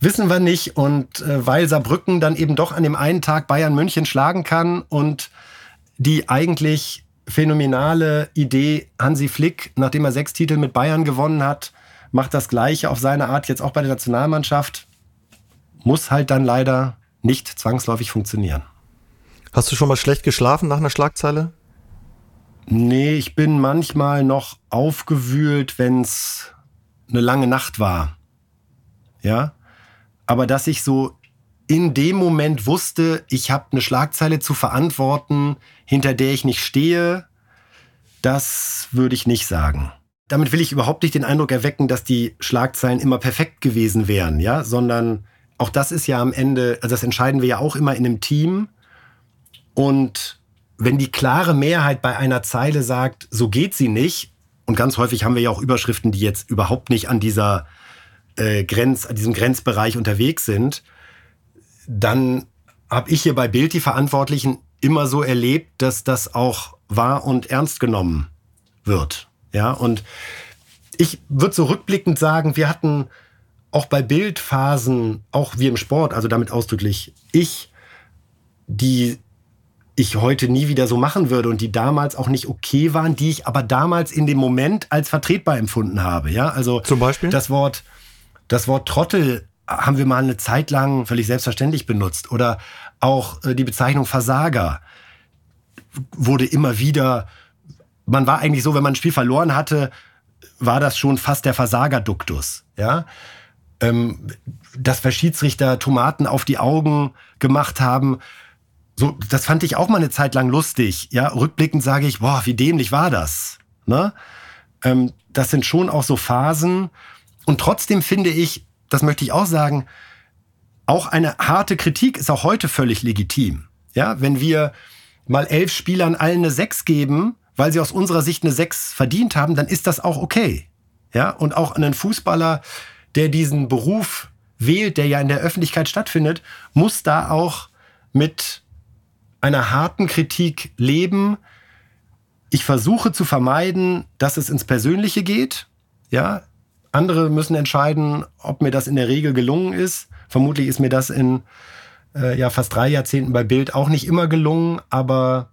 wissen wir nicht. Und äh, weil Saarbrücken dann eben doch an dem einen Tag Bayern München schlagen kann und die eigentlich phänomenale Idee Hansi Flick, nachdem er sechs Titel mit Bayern gewonnen hat, macht das Gleiche auf seine Art jetzt auch bei der Nationalmannschaft. Muss halt dann leider nicht zwangsläufig funktionieren. Hast du schon mal schlecht geschlafen nach einer Schlagzeile? Nee, ich bin manchmal noch aufgewühlt, wenn es eine lange Nacht war. Ja? Aber dass ich so in dem Moment wusste, ich habe eine Schlagzeile zu verantworten, hinter der ich nicht stehe, das würde ich nicht sagen. Damit will ich überhaupt nicht den Eindruck erwecken, dass die Schlagzeilen immer perfekt gewesen wären, ja, sondern auch das ist ja am Ende, also das entscheiden wir ja auch immer in einem Team. Und wenn die klare Mehrheit bei einer Zeile sagt, so geht sie nicht, und ganz häufig haben wir ja auch Überschriften, die jetzt überhaupt nicht an dieser äh, Grenz, an diesem Grenzbereich unterwegs sind, dann habe ich hier bei Bild die Verantwortlichen immer so erlebt, dass das auch wahr und ernst genommen wird. Ja, und ich würde so rückblickend sagen, wir hatten auch bei Bildphasen, auch wie im Sport, also damit ausdrücklich ich, die ich heute nie wieder so machen würde und die damals auch nicht okay waren, die ich aber damals in dem Moment als vertretbar empfunden habe. Ja, also zum Beispiel das Wort, das Wort Trottel haben wir mal eine Zeit lang völlig selbstverständlich benutzt oder auch äh, die Bezeichnung Versager wurde immer wieder. Man war eigentlich so, wenn man ein Spiel verloren hatte, war das schon fast der Versagerduktus. Ja, ähm, dass wir Schiedsrichter Tomaten auf die Augen gemacht haben so, das fand ich auch mal eine Zeit lang lustig. Ja, rückblickend sage ich, boah, wie dämlich war das? Ne? Ähm, das sind schon auch so Phasen. Und trotzdem finde ich, das möchte ich auch sagen, auch eine harte Kritik ist auch heute völlig legitim. Ja, wenn wir mal elf Spielern allen eine Sechs geben, weil sie aus unserer Sicht eine Sechs verdient haben, dann ist das auch okay. Ja, und auch einen Fußballer, der diesen Beruf wählt, der ja in der Öffentlichkeit stattfindet, muss da auch mit einer harten Kritik leben. Ich versuche zu vermeiden, dass es ins Persönliche geht. Ja, andere müssen entscheiden, ob mir das in der Regel gelungen ist. Vermutlich ist mir das in äh, ja, fast drei Jahrzehnten bei Bild auch nicht immer gelungen. Aber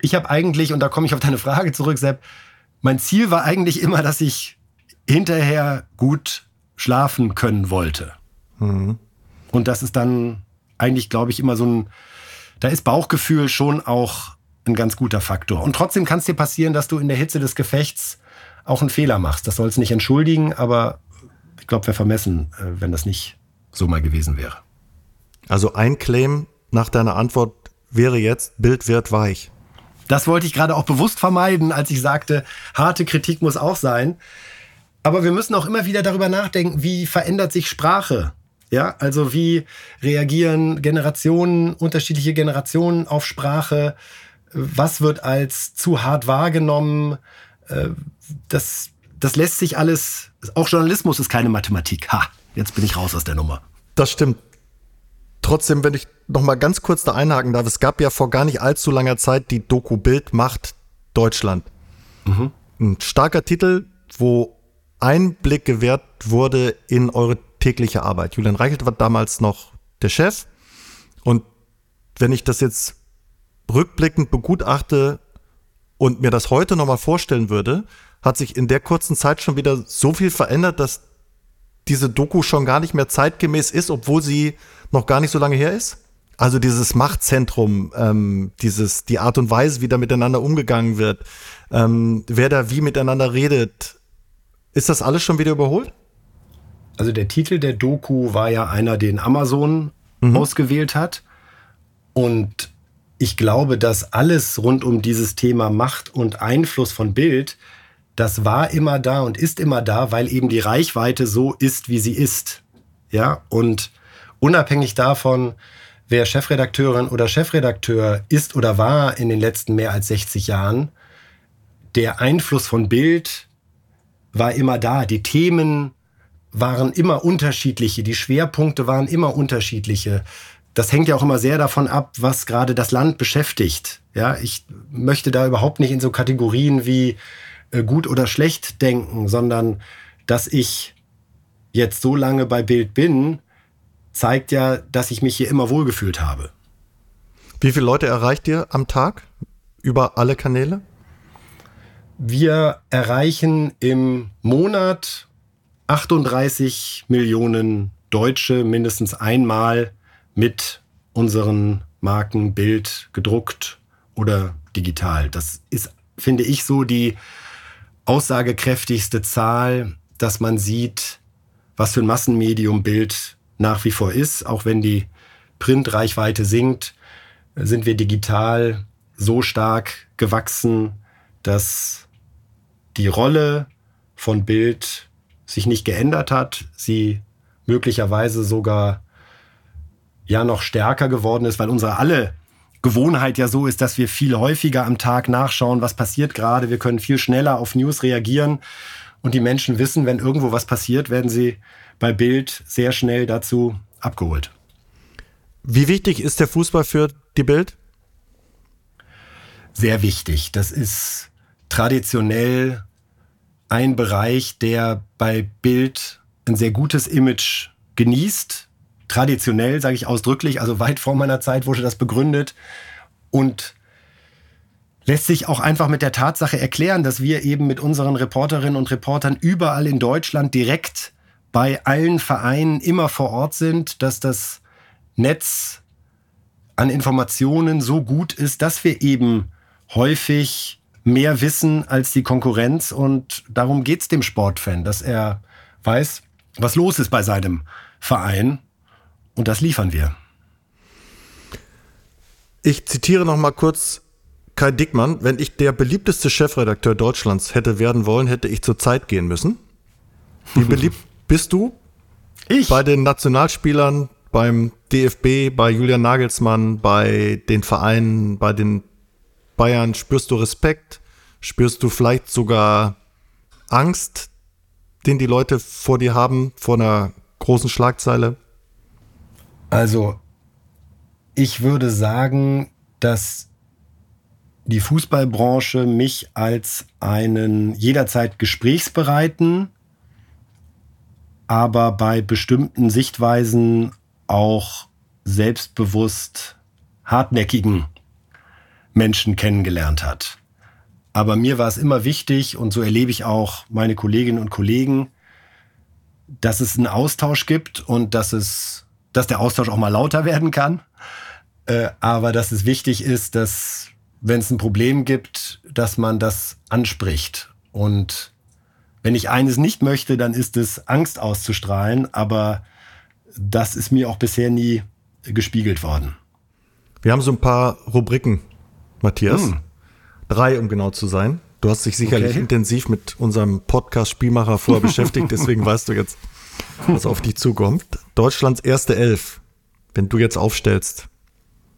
ich habe eigentlich, und da komme ich auf deine Frage zurück, Sepp, mein Ziel war eigentlich immer, dass ich hinterher gut schlafen können wollte. Mhm. Und das ist dann eigentlich, glaube ich, immer so ein da ist Bauchgefühl schon auch ein ganz guter Faktor. Und trotzdem kann es dir passieren, dass du in der Hitze des Gefechts auch einen Fehler machst. Das soll es nicht entschuldigen, aber ich glaube, wir vermessen, äh, wenn das nicht so mal gewesen wäre. Also ein Claim nach deiner Antwort wäre jetzt, Bild wird weich. Das wollte ich gerade auch bewusst vermeiden, als ich sagte, harte Kritik muss auch sein. Aber wir müssen auch immer wieder darüber nachdenken, wie verändert sich Sprache? Ja, also wie reagieren Generationen, unterschiedliche Generationen auf Sprache? Was wird als zu hart wahrgenommen? Äh, das, das lässt sich alles, auch Journalismus ist keine Mathematik. Ha, jetzt bin ich raus aus der Nummer. Das stimmt. Trotzdem, wenn ich noch mal ganz kurz da einhaken darf, es gab ja vor gar nicht allzu langer Zeit die Doku Bild macht Deutschland. Mhm. Ein starker Titel, wo Einblick gewährt wurde in eure tägliche Arbeit. Julian Reichelt war damals noch der Chef. Und wenn ich das jetzt rückblickend begutachte und mir das heute nochmal vorstellen würde, hat sich in der kurzen Zeit schon wieder so viel verändert, dass diese Doku schon gar nicht mehr zeitgemäß ist, obwohl sie noch gar nicht so lange her ist? Also dieses Machtzentrum, ähm, dieses, die Art und Weise, wie da miteinander umgegangen wird, ähm, wer da wie miteinander redet, ist das alles schon wieder überholt? Also der Titel der Doku war ja einer, den Amazon mhm. ausgewählt hat. Und ich glaube, dass alles rund um dieses Thema Macht und Einfluss von Bild, das war immer da und ist immer da, weil eben die Reichweite so ist, wie sie ist. Ja, und unabhängig davon, wer Chefredakteurin oder Chefredakteur ist oder war in den letzten mehr als 60 Jahren, der Einfluss von Bild war immer da. Die Themen, waren immer unterschiedliche, die Schwerpunkte waren immer unterschiedliche. Das hängt ja auch immer sehr davon ab, was gerade das Land beschäftigt. Ja, ich möchte da überhaupt nicht in so Kategorien wie äh, gut oder schlecht denken, sondern dass ich jetzt so lange bei Bild bin, zeigt ja, dass ich mich hier immer wohlgefühlt habe. Wie viele Leute erreicht ihr am Tag über alle Kanäle? Wir erreichen im Monat 38 Millionen Deutsche mindestens einmal mit unseren Marken Bild gedruckt oder digital. Das ist, finde ich, so die aussagekräftigste Zahl, dass man sieht, was für ein Massenmedium Bild nach wie vor ist. Auch wenn die Printreichweite sinkt, sind wir digital so stark gewachsen, dass die Rolle von Bild sich nicht geändert hat, sie möglicherweise sogar ja noch stärker geworden ist, weil unsere alle Gewohnheit ja so ist, dass wir viel häufiger am Tag nachschauen, was passiert gerade. Wir können viel schneller auf News reagieren und die Menschen wissen, wenn irgendwo was passiert, werden sie bei Bild sehr schnell dazu abgeholt. Wie wichtig ist der Fußball für die Bild? Sehr wichtig. Das ist traditionell ein Bereich, der bei Bild ein sehr gutes Image genießt. Traditionell, sage ich ausdrücklich, also weit vor meiner Zeit wurde das begründet und lässt sich auch einfach mit der Tatsache erklären, dass wir eben mit unseren Reporterinnen und Reportern überall in Deutschland direkt bei allen Vereinen immer vor Ort sind, dass das Netz an Informationen so gut ist, dass wir eben häufig mehr wissen als die Konkurrenz und darum geht es dem Sportfan, dass er weiß, was los ist bei seinem Verein und das liefern wir. Ich zitiere noch mal kurz Kai Dickmann. Wenn ich der beliebteste Chefredakteur Deutschlands hätte werden wollen, hätte ich zur Zeit gehen müssen. Wie beliebt (laughs) bist du? Ich? Bei den Nationalspielern, beim DFB, bei Julian Nagelsmann, bei den Vereinen, bei den Bayern. Spürst du Respekt? Spürst du vielleicht sogar Angst, den die Leute vor dir haben, vor einer großen Schlagzeile? Also, ich würde sagen, dass die Fußballbranche mich als einen jederzeit gesprächsbereiten, aber bei bestimmten Sichtweisen auch selbstbewusst hartnäckigen Menschen kennengelernt hat. Aber mir war es immer wichtig, und so erlebe ich auch meine Kolleginnen und Kollegen, dass es einen Austausch gibt und dass es, dass der Austausch auch mal lauter werden kann. Äh, aber dass es wichtig ist, dass, wenn es ein Problem gibt, dass man das anspricht. Und wenn ich eines nicht möchte, dann ist es Angst auszustrahlen. Aber das ist mir auch bisher nie gespiegelt worden. Wir haben so ein paar Rubriken, Matthias. Hm. Drei, um genau zu sein. Du hast dich sicherlich okay. intensiv mit unserem Podcast Spielmacher vorher (laughs) beschäftigt, deswegen weißt du jetzt, was auf dich zukommt. Deutschlands erste Elf, wenn du jetzt aufstellst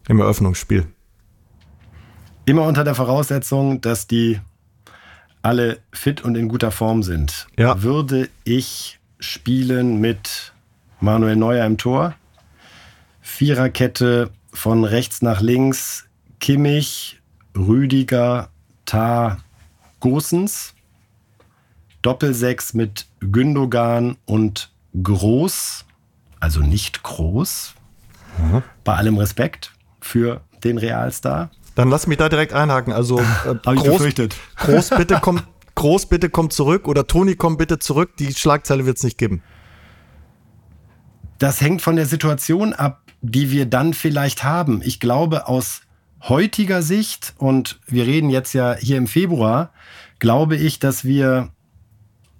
im Eröffnungsspiel. Immer unter der Voraussetzung, dass die alle fit und in guter Form sind. Ja. Würde ich spielen mit Manuel Neuer im Tor, Viererkette von rechts nach links, Kimmich, Rüdiger, Tar, Gosens. Doppelsechs mit Gündogan und Groß, also nicht groß. Mhm. Bei allem Respekt für den Realstar. Dann lass mich da direkt einhaken. Also äh, (laughs) groß, (laughs) groß, bitte kommt, groß bitte kommt zurück oder Toni kommt bitte zurück. Die Schlagzeile wird es nicht geben. Das hängt von der Situation ab, die wir dann vielleicht haben. Ich glaube, aus heutiger Sicht, und wir reden jetzt ja hier im Februar, glaube ich, dass wir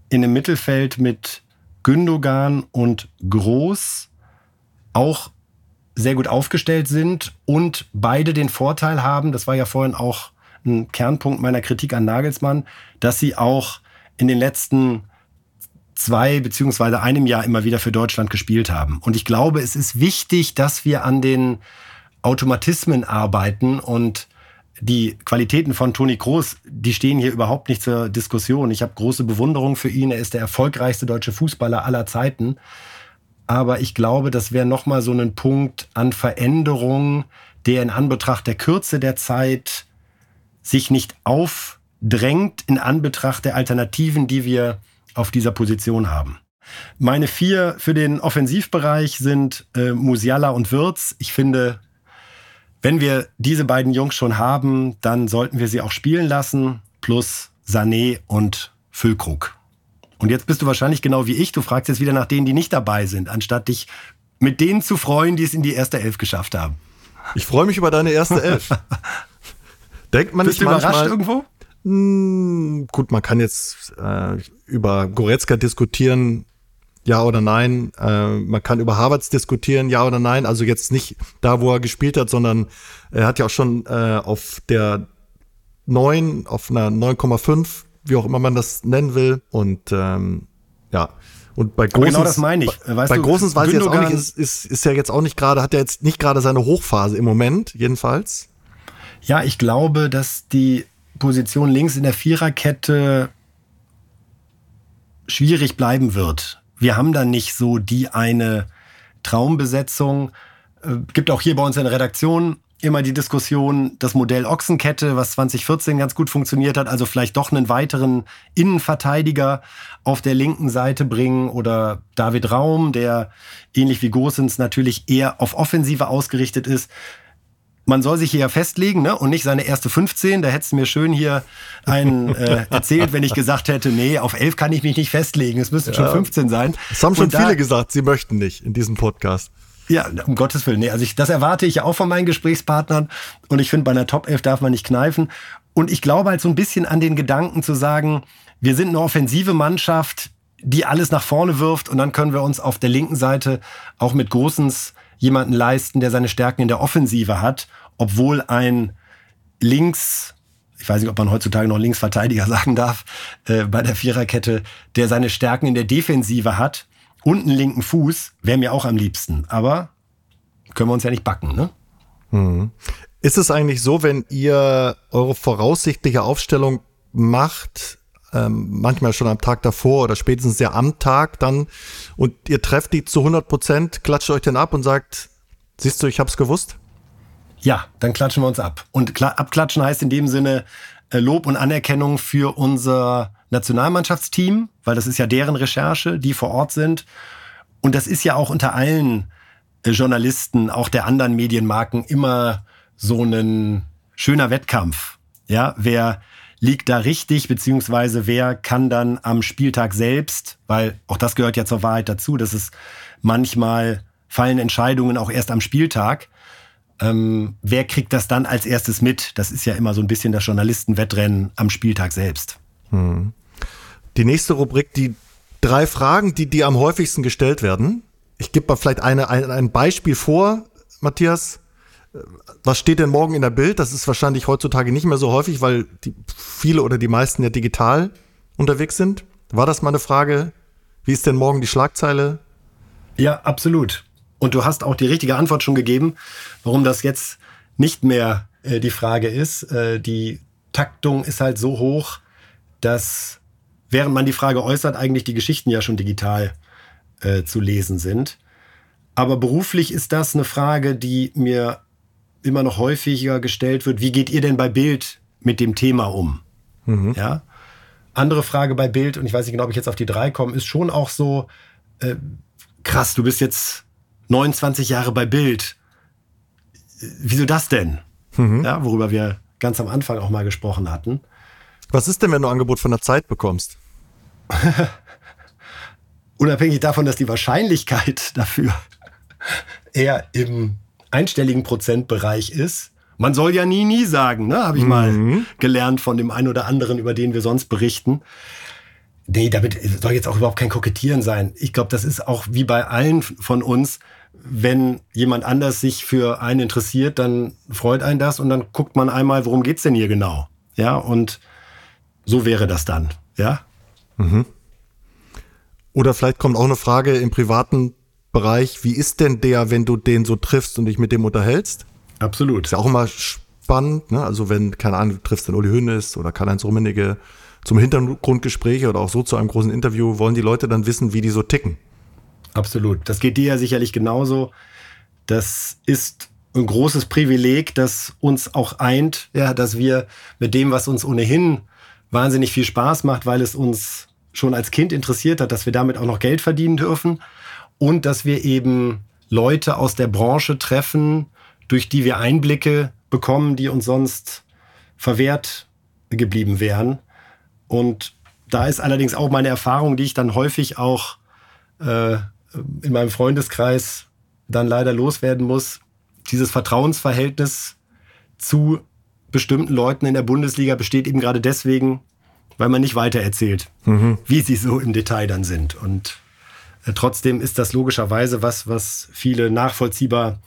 in dem Mittelfeld mit Gündogan und Groß auch sehr gut aufgestellt sind und beide den Vorteil haben, das war ja vorhin auch ein Kernpunkt meiner Kritik an Nagelsmann, dass sie auch in den letzten zwei beziehungsweise einem Jahr immer wieder für Deutschland gespielt haben. Und ich glaube, es ist wichtig, dass wir an den Automatismen arbeiten und die Qualitäten von Toni Kroos, die stehen hier überhaupt nicht zur Diskussion. Ich habe große Bewunderung für ihn. Er ist der erfolgreichste deutsche Fußballer aller Zeiten. Aber ich glaube, das wäre nochmal so ein Punkt an Veränderung, der in Anbetracht der Kürze der Zeit sich nicht auf drängt in Anbetracht der Alternativen, die wir auf dieser Position haben. Meine vier für den Offensivbereich sind äh, Musiala und Wirtz. Ich finde, wenn wir diese beiden Jungs schon haben, dann sollten wir sie auch spielen lassen, plus Sané und Füllkrug. Und jetzt bist du wahrscheinlich genau wie ich, du fragst jetzt wieder nach denen, die nicht dabei sind, anstatt dich mit denen zu freuen, die es in die erste Elf geschafft haben. Ich freue mich über deine erste Elf. (laughs) Denkt man Bist nicht du überrascht manchmal, irgendwo? Hm, gut, man kann jetzt äh, über Goretzka diskutieren, ja oder nein. Äh, man kann über Harvards diskutieren, ja oder nein. Also jetzt nicht da, wo er gespielt hat, sondern er hat ja auch schon äh, auf der 9, auf einer 9,5, wie auch immer man das nennen will. Und ähm, ja, und bei Großens, genau das meine ich. Weißt bei du, Großens weiß ich jetzt auch nicht, ist, ist, ist ja jetzt auch nicht gerade, hat er jetzt nicht gerade seine Hochphase im Moment, jedenfalls. Ja, ich glaube, dass die Position links in der Viererkette schwierig bleiben wird. Wir haben da nicht so die eine Traumbesetzung. Äh, gibt auch hier bei uns in der Redaktion immer die Diskussion, das Modell Ochsenkette, was 2014 ganz gut funktioniert hat, also vielleicht doch einen weiteren Innenverteidiger auf der linken Seite bringen oder David Raum, der ähnlich wie Gosens natürlich eher auf Offensive ausgerichtet ist man soll sich hier ja festlegen ne? und nicht seine erste 15. Da hättest du mir schön hier einen äh, (laughs) erzählt, wenn ich gesagt hätte, nee, auf 11 kann ich mich nicht festlegen. Es müssten schon 15 sein. Das haben schon da- viele gesagt, sie möchten nicht in diesem Podcast. Ja, um Gottes Willen. Nee, also ich, das erwarte ich ja auch von meinen Gesprächspartnern. Und ich finde, bei einer Top 11 darf man nicht kneifen. Und ich glaube halt so ein bisschen an den Gedanken zu sagen, wir sind eine offensive Mannschaft, die alles nach vorne wirft. Und dann können wir uns auf der linken Seite auch mit Großens jemanden leisten, der seine Stärken in der Offensive hat, obwohl ein links, ich weiß nicht, ob man heutzutage noch Linksverteidiger (laughs) sagen darf, äh, bei der Viererkette, der seine Stärken in der Defensive hat und einen linken Fuß, wäre mir auch am liebsten. Aber können wir uns ja nicht backen, ne? Ist es eigentlich so, wenn ihr eure voraussichtliche Aufstellung macht, ähm, manchmal schon am Tag davor oder spätestens ja am Tag dann und ihr trefft die zu 100 Prozent, klatscht euch den ab und sagt, siehst du, ich hab's gewusst? Ja, dann klatschen wir uns ab. Und kla abklatschen heißt in dem Sinne äh, Lob und Anerkennung für unser Nationalmannschaftsteam, weil das ist ja deren Recherche, die vor Ort sind. Und das ist ja auch unter allen äh, Journalisten, auch der anderen Medienmarken, immer so ein schöner Wettkampf. Ja, wer liegt da richtig, beziehungsweise wer kann dann am Spieltag selbst, weil auch das gehört ja zur Wahrheit dazu, dass es manchmal fallen Entscheidungen auch erst am Spieltag. Ähm, wer kriegt das dann als erstes mit? Das ist ja immer so ein bisschen das Journalistenwettrennen am Spieltag selbst. Die nächste Rubrik, die drei Fragen, die dir am häufigsten gestellt werden. Ich gebe mal vielleicht eine, ein, ein Beispiel vor, Matthias. Äh, Was steht denn morgen in der Bild? Das ist wahrscheinlich heutzutage nicht mehr so häufig, weil die, viele oder die meisten ja digital unterwegs sind. War das mal eine Frage? Wie ist denn morgen die Schlagzeile? Ja, absolut. Und du hast auch die richtige Antwort schon gegeben, warum das jetzt nicht mehr äh, die Frage ist. Äh, die Taktung ist halt so hoch, dass während man die Frage äußert, eigentlich die Geschichten ja schon digital äh, zu lesen sind. Aber beruflich ist das eine Frage, die mir immer noch häufiger gestellt wird. Wie geht ihr denn bei Bild mit dem Thema um? Ja. Andere Frage bei Bild, und ich weiß nicht genau, ob ich jetzt auf die drei komme, ist schon auch so, äh, krass, du bist jetzt 29 Jahre bei Bild. Wieso das denn? Ja, worüber wir ganz am Anfang auch mal gesprochen hatten. Was ist denn, wenn du Angebot von der Zeit bekommst? (laughs) Unabhängig davon, dass die Wahrscheinlichkeit (laughs) dafür eher im einstelligen Prozentbereich ist. Man soll ja nie, nie sagen, ne? Habe ich mal gelernt von dem einen oder anderen, über den wir sonst berichten. Nee, damit soll jetzt auch überhaupt kein Kokettieren sein. Ich glaube, das ist auch wie bei allen von uns, wenn jemand anders sich für einen interessiert, dann freut einen das und dann guckt man einmal, worum geht's denn hier genau? Ja, und so wäre das dann, ja? Oder vielleicht kommt auch eine Frage im privaten Bereich. Wie ist denn der, wenn du den so triffst und dich mit dem unterhältst? Absolut. Ist ja auch immer spannend, ne? Also wenn, keine Ahnung, du triffst den Uli Hoeneß oder Karl-Heinz Rummenigge zum Hintergrundgespräch oder auch so zu einem großen Interview, wollen die Leute dann wissen, wie die so ticken. Absolut. Das geht dir ja sicherlich genauso. Das ist ein großes Privileg, das uns auch eint, ja, dass wir mit dem, was uns ohnehin wahnsinnig viel Spaß macht, weil es uns schon als Kind interessiert hat, dass wir damit auch noch Geld verdienen dürfen und dass wir eben Leute aus der Branche treffen, durch die wir Einblicke bekommen, die uns sonst verwehrt geblieben wären. Und da ist allerdings auch meine Erfahrung, die ich dann häufig auch äh, in meinem Freundeskreis dann leider loswerden muss, dieses Vertrauensverhältnis zu bestimmten Leuten in der Bundesliga besteht eben gerade deswegen, weil man nicht weitererzählt, mhm. wie sie so im Detail dann sind. Und äh, trotzdem ist das logischerweise was, was viele nachvollziehbar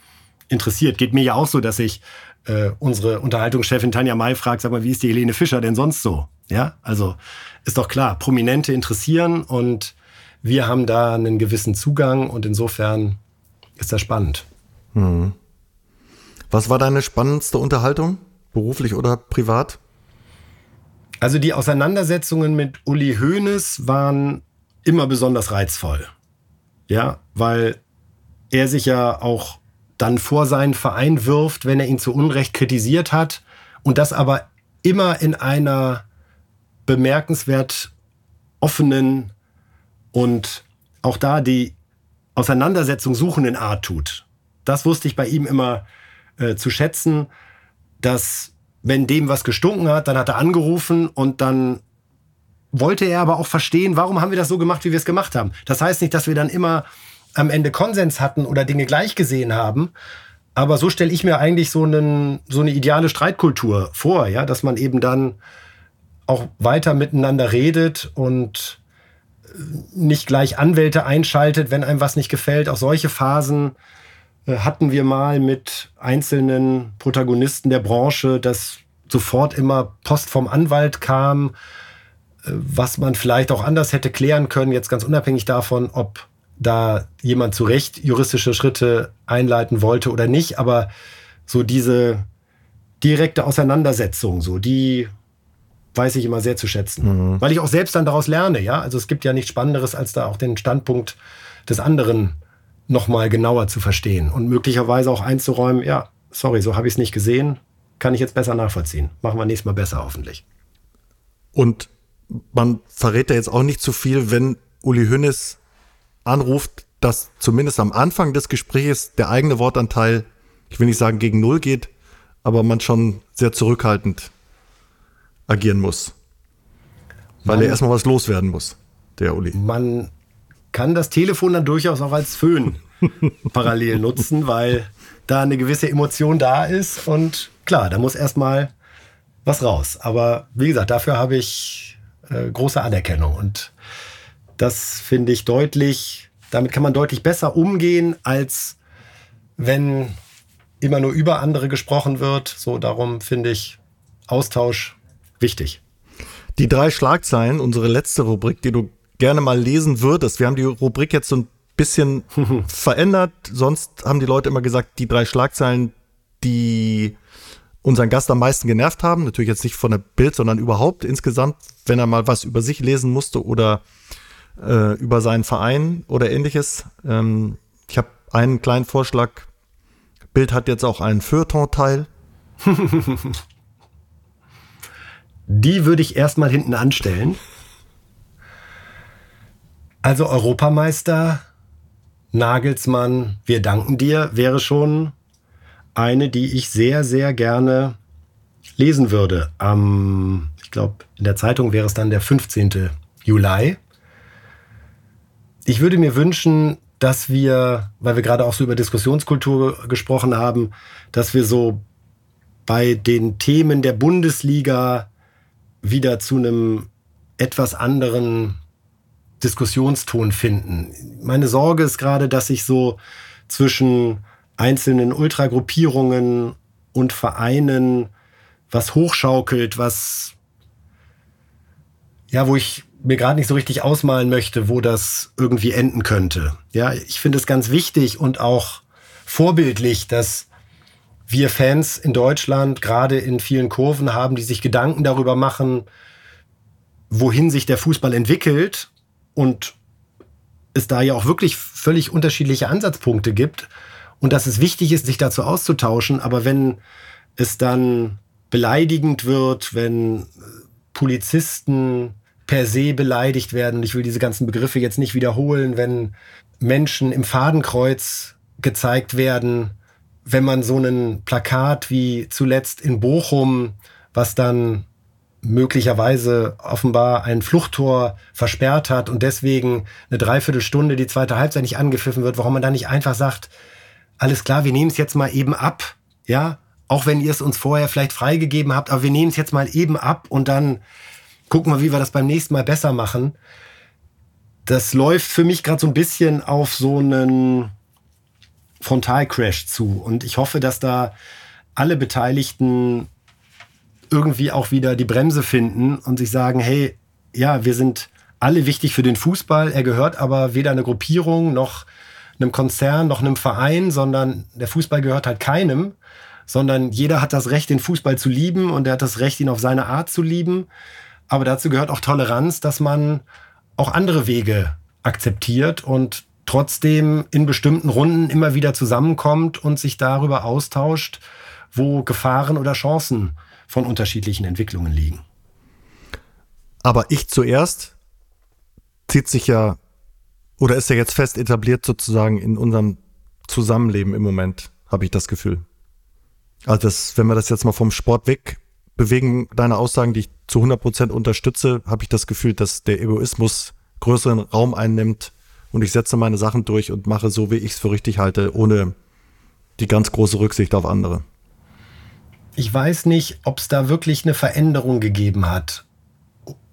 interessiert. Geht mir ja auch so, dass ich äh, unsere Unterhaltungschefin Tanja May fragt, sag mal, wie ist die Helene Fischer denn sonst so? Ja, also ist doch klar, Prominente interessieren und wir haben da einen gewissen Zugang und insofern ist das spannend. Hm. Was war deine spannendste Unterhaltung, beruflich oder privat? Also die Auseinandersetzungen mit Uli Hoeneß waren immer besonders reizvoll. Ja, weil er sich ja auch dann vor seinen Verein wirft, wenn er ihn zu Unrecht kritisiert hat und das aber immer in einer bemerkenswert offenen und auch da die Auseinandersetzung suchenden Art tut. Das wusste ich bei ihm immer äh, zu schätzen, dass wenn dem was gestunken hat, dann hat er angerufen und dann wollte er aber auch verstehen, warum haben wir das so gemacht, wie wir es gemacht haben. Das heißt nicht, dass wir dann immer am Ende Konsens hatten oder Dinge gleich gesehen haben. Aber so stelle ich mir eigentlich so, einen, so eine ideale Streitkultur vor, ja, dass man eben dann auch weiter miteinander redet und nicht gleich Anwälte einschaltet, wenn einem was nicht gefällt. Auch solche Phasen äh, hatten wir mal mit einzelnen Protagonisten der Branche, dass sofort immer Post vom Anwalt kam, äh, was man vielleicht auch anders hätte klären können, jetzt ganz unabhängig davon, ob da jemand zu Recht juristische Schritte einleiten wollte oder nicht, aber so diese direkte Auseinandersetzung, so die weiß ich immer sehr zu schätzen, mhm. weil ich auch selbst dann daraus lerne, ja. Also es gibt ja nichts Spannenderes, als da auch den Standpunkt des anderen nochmal genauer zu verstehen und möglicherweise auch einzuräumen, ja, sorry, so habe ich es nicht gesehen, kann ich jetzt besser nachvollziehen. Machen wir nächstes Mal besser, hoffentlich. Und man verrät da jetzt auch nicht zu viel, wenn Uli Hünnes anruft, dass zumindest am Anfang des Gesprächs der eigene Wortanteil, ich will nicht sagen gegen Null geht, aber man schon sehr zurückhaltend agieren muss. Weil man, er erstmal was loswerden muss, der Uli. Man kann das Telefon dann durchaus auch als Föhn (laughs) parallel nutzen, weil da eine gewisse Emotion da ist und klar, da muss erstmal was raus. Aber wie gesagt, dafür habe ich äh, große Anerkennung und das finde ich deutlich, damit kann man deutlich besser umgehen, als wenn immer nur über andere gesprochen wird. So, darum finde ich Austausch wichtig. Die drei Schlagzeilen, unsere letzte Rubrik, die du gerne mal lesen würdest. Wir haben die Rubrik jetzt so ein bisschen (laughs) verändert. Sonst haben die Leute immer gesagt, die drei Schlagzeilen, die unseren Gast am meisten genervt haben. Natürlich jetzt nicht von der Bild, sondern überhaupt insgesamt, wenn er mal was über sich lesen musste oder äh, über seinen Verein oder ähnliches. Ähm, ich habe einen kleinen Vorschlag. Bild hat jetzt auch einen Feuilleton-Teil. (laughs) Die würde ich erstmal hinten anstellen. Also Europameister, Nagelsmann, wir danken dir, wäre schon eine, die ich sehr, sehr gerne lesen würde. Am, ich glaube, in der Zeitung wäre es dann der 15. Juli. Ich würde mir wünschen, dass wir, weil wir gerade auch so über Diskussionskultur gesprochen haben, dass wir so bei den Themen der Bundesliga wieder zu einem etwas anderen Diskussionston finden. Meine Sorge ist gerade, dass sich so zwischen einzelnen Ultragruppierungen und Vereinen was hochschaukelt, was ja, wo ich mir gerade nicht so richtig ausmalen möchte, wo das irgendwie enden könnte. Ja, ich finde es ganz wichtig und auch vorbildlich, dass wir Fans in Deutschland gerade in vielen Kurven haben, die sich Gedanken darüber machen, wohin sich der Fußball entwickelt und es da ja auch wirklich völlig unterschiedliche Ansatzpunkte gibt und dass es wichtig ist, sich dazu auszutauschen. Aber wenn es dann beleidigend wird, wenn Polizisten per se beleidigt werden. Ich will diese ganzen Begriffe jetzt nicht wiederholen, wenn Menschen im Fadenkreuz gezeigt werden, wenn man so ein Plakat wie zuletzt in Bochum, was dann möglicherweise offenbar ein Fluchttor versperrt hat und deswegen eine Dreiviertelstunde die zweite Halbzeit nicht angepfiffen wird, warum man da nicht einfach sagt, alles klar, wir nehmen es jetzt mal eben ab, ja, auch wenn ihr es uns vorher vielleicht freigegeben habt, aber wir nehmen es jetzt mal eben ab und dann gucken wir, wie wir das beim nächsten Mal besser machen. Das läuft für mich gerade so ein bisschen auf so einen Frontalcrash zu und ich hoffe, dass da alle Beteiligten irgendwie auch wieder die Bremse finden und sich sagen, hey, ja, wir sind alle wichtig für den Fußball. Er gehört aber weder einer Gruppierung noch einem Konzern noch einem Verein, sondern der Fußball gehört halt keinem, sondern jeder hat das Recht, den Fußball zu lieben und er hat das Recht, ihn auf seine Art zu lieben. Aber dazu gehört auch Toleranz, dass man auch andere Wege akzeptiert und trotzdem in bestimmten Runden immer wieder zusammenkommt und sich darüber austauscht, wo Gefahren oder Chancen von unterschiedlichen Entwicklungen liegen. Aber ich zuerst zieht sich ja oder ist ja jetzt fest etabliert sozusagen in unserem Zusammenleben im Moment, habe ich das Gefühl. Also das, wenn wir das jetzt mal vom Sport weg bewegen, deine Aussagen, die ich zu 100 Prozent unterstütze, habe ich das Gefühl, dass der Egoismus größeren Raum einnimmt und ich setze meine Sachen durch und mache so, wie ich es für richtig halte, ohne die ganz große Rücksicht auf andere. Ich weiß nicht, ob es da wirklich eine Veränderung gegeben hat.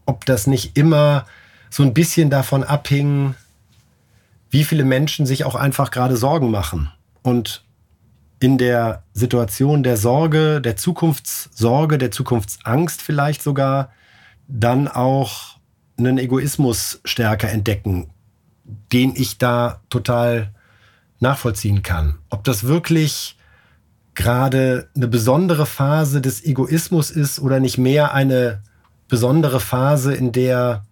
Ob das nicht immer so ein bisschen davon abhing, wie viele Menschen sich auch einfach gerade Sorgen machen. Und in der Situation der Sorge, der Zukunftssorge, der Zukunftsangst vielleicht sogar, dann auch einen Egoismus stärker entdecken, den ich da total nachvollziehen kann. Ob das wirklich gerade eine besondere Phase des Egoismus ist oder nicht mehr eine besondere Phase, in der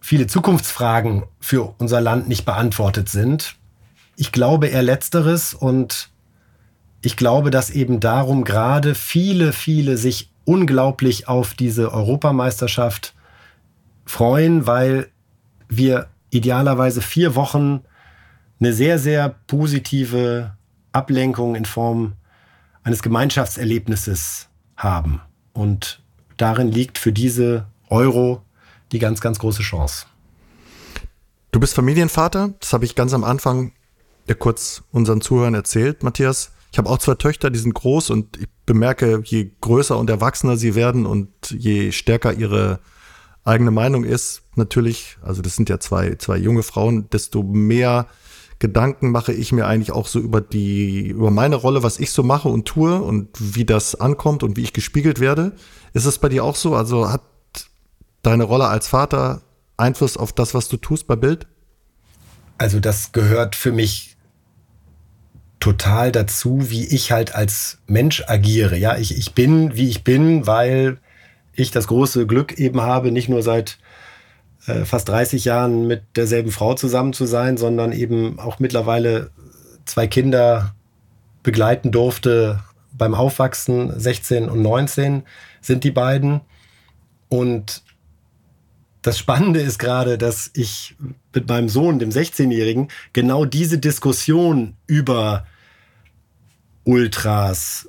viele Zukunftsfragen für unser Land nicht beantwortet sind. Ich glaube eher letzteres und ich glaube, dass eben darum gerade viele, viele sich unglaublich auf diese Europameisterschaft freuen, weil wir idealerweise vier Wochen eine sehr, sehr positive Ablenkung in Form eines Gemeinschaftserlebnisses haben. Und darin liegt für diese Euro die ganz, ganz große Chance. Du bist Familienvater, das habe ich ganz am Anfang ja kurz unseren Zuhörern erzählt, Matthias. Ich habe auch zwei Töchter, die sind groß und ich bemerke, je größer und erwachsener sie werden und je stärker ihre eigene Meinung ist, natürlich, also das sind ja zwei, zwei junge Frauen, desto mehr Gedanken mache ich mir eigentlich auch so über die, über meine Rolle, was ich so mache und tue und wie das ankommt und wie ich gespiegelt werde. Ist es bei dir auch so? Also hat deine Rolle als Vater Einfluss auf das, was du tust bei Bild? Also das gehört für mich total dazu, wie ich halt als Mensch agiere. Ja, ich, ich bin, wie ich bin, weil ich das große Glück eben habe, nicht nur seit äh, fast 30 Jahren mit derselben Frau zusammen zu sein, sondern eben auch mittlerweile zwei Kinder begleiten durfte beim Aufwachsen. 16 und 19 sind die beiden. Und das Spannende ist gerade, dass ich mit meinem Sohn, dem 16-Jährigen, genau diese Diskussion über Ultras,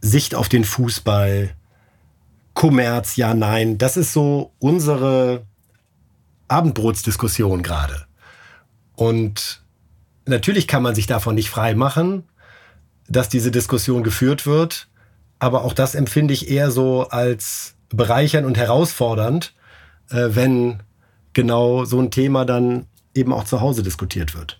Sicht auf den Fußball, Kommerz, ja, nein, das ist so unsere Abendbrotsdiskussion gerade. Und natürlich kann man sich davon nicht frei machen, dass diese Diskussion geführt wird, aber auch das empfinde ich eher so als bereichernd und herausfordernd, äh, wenn genau so ein Thema dann eben auch zu Hause diskutiert wird.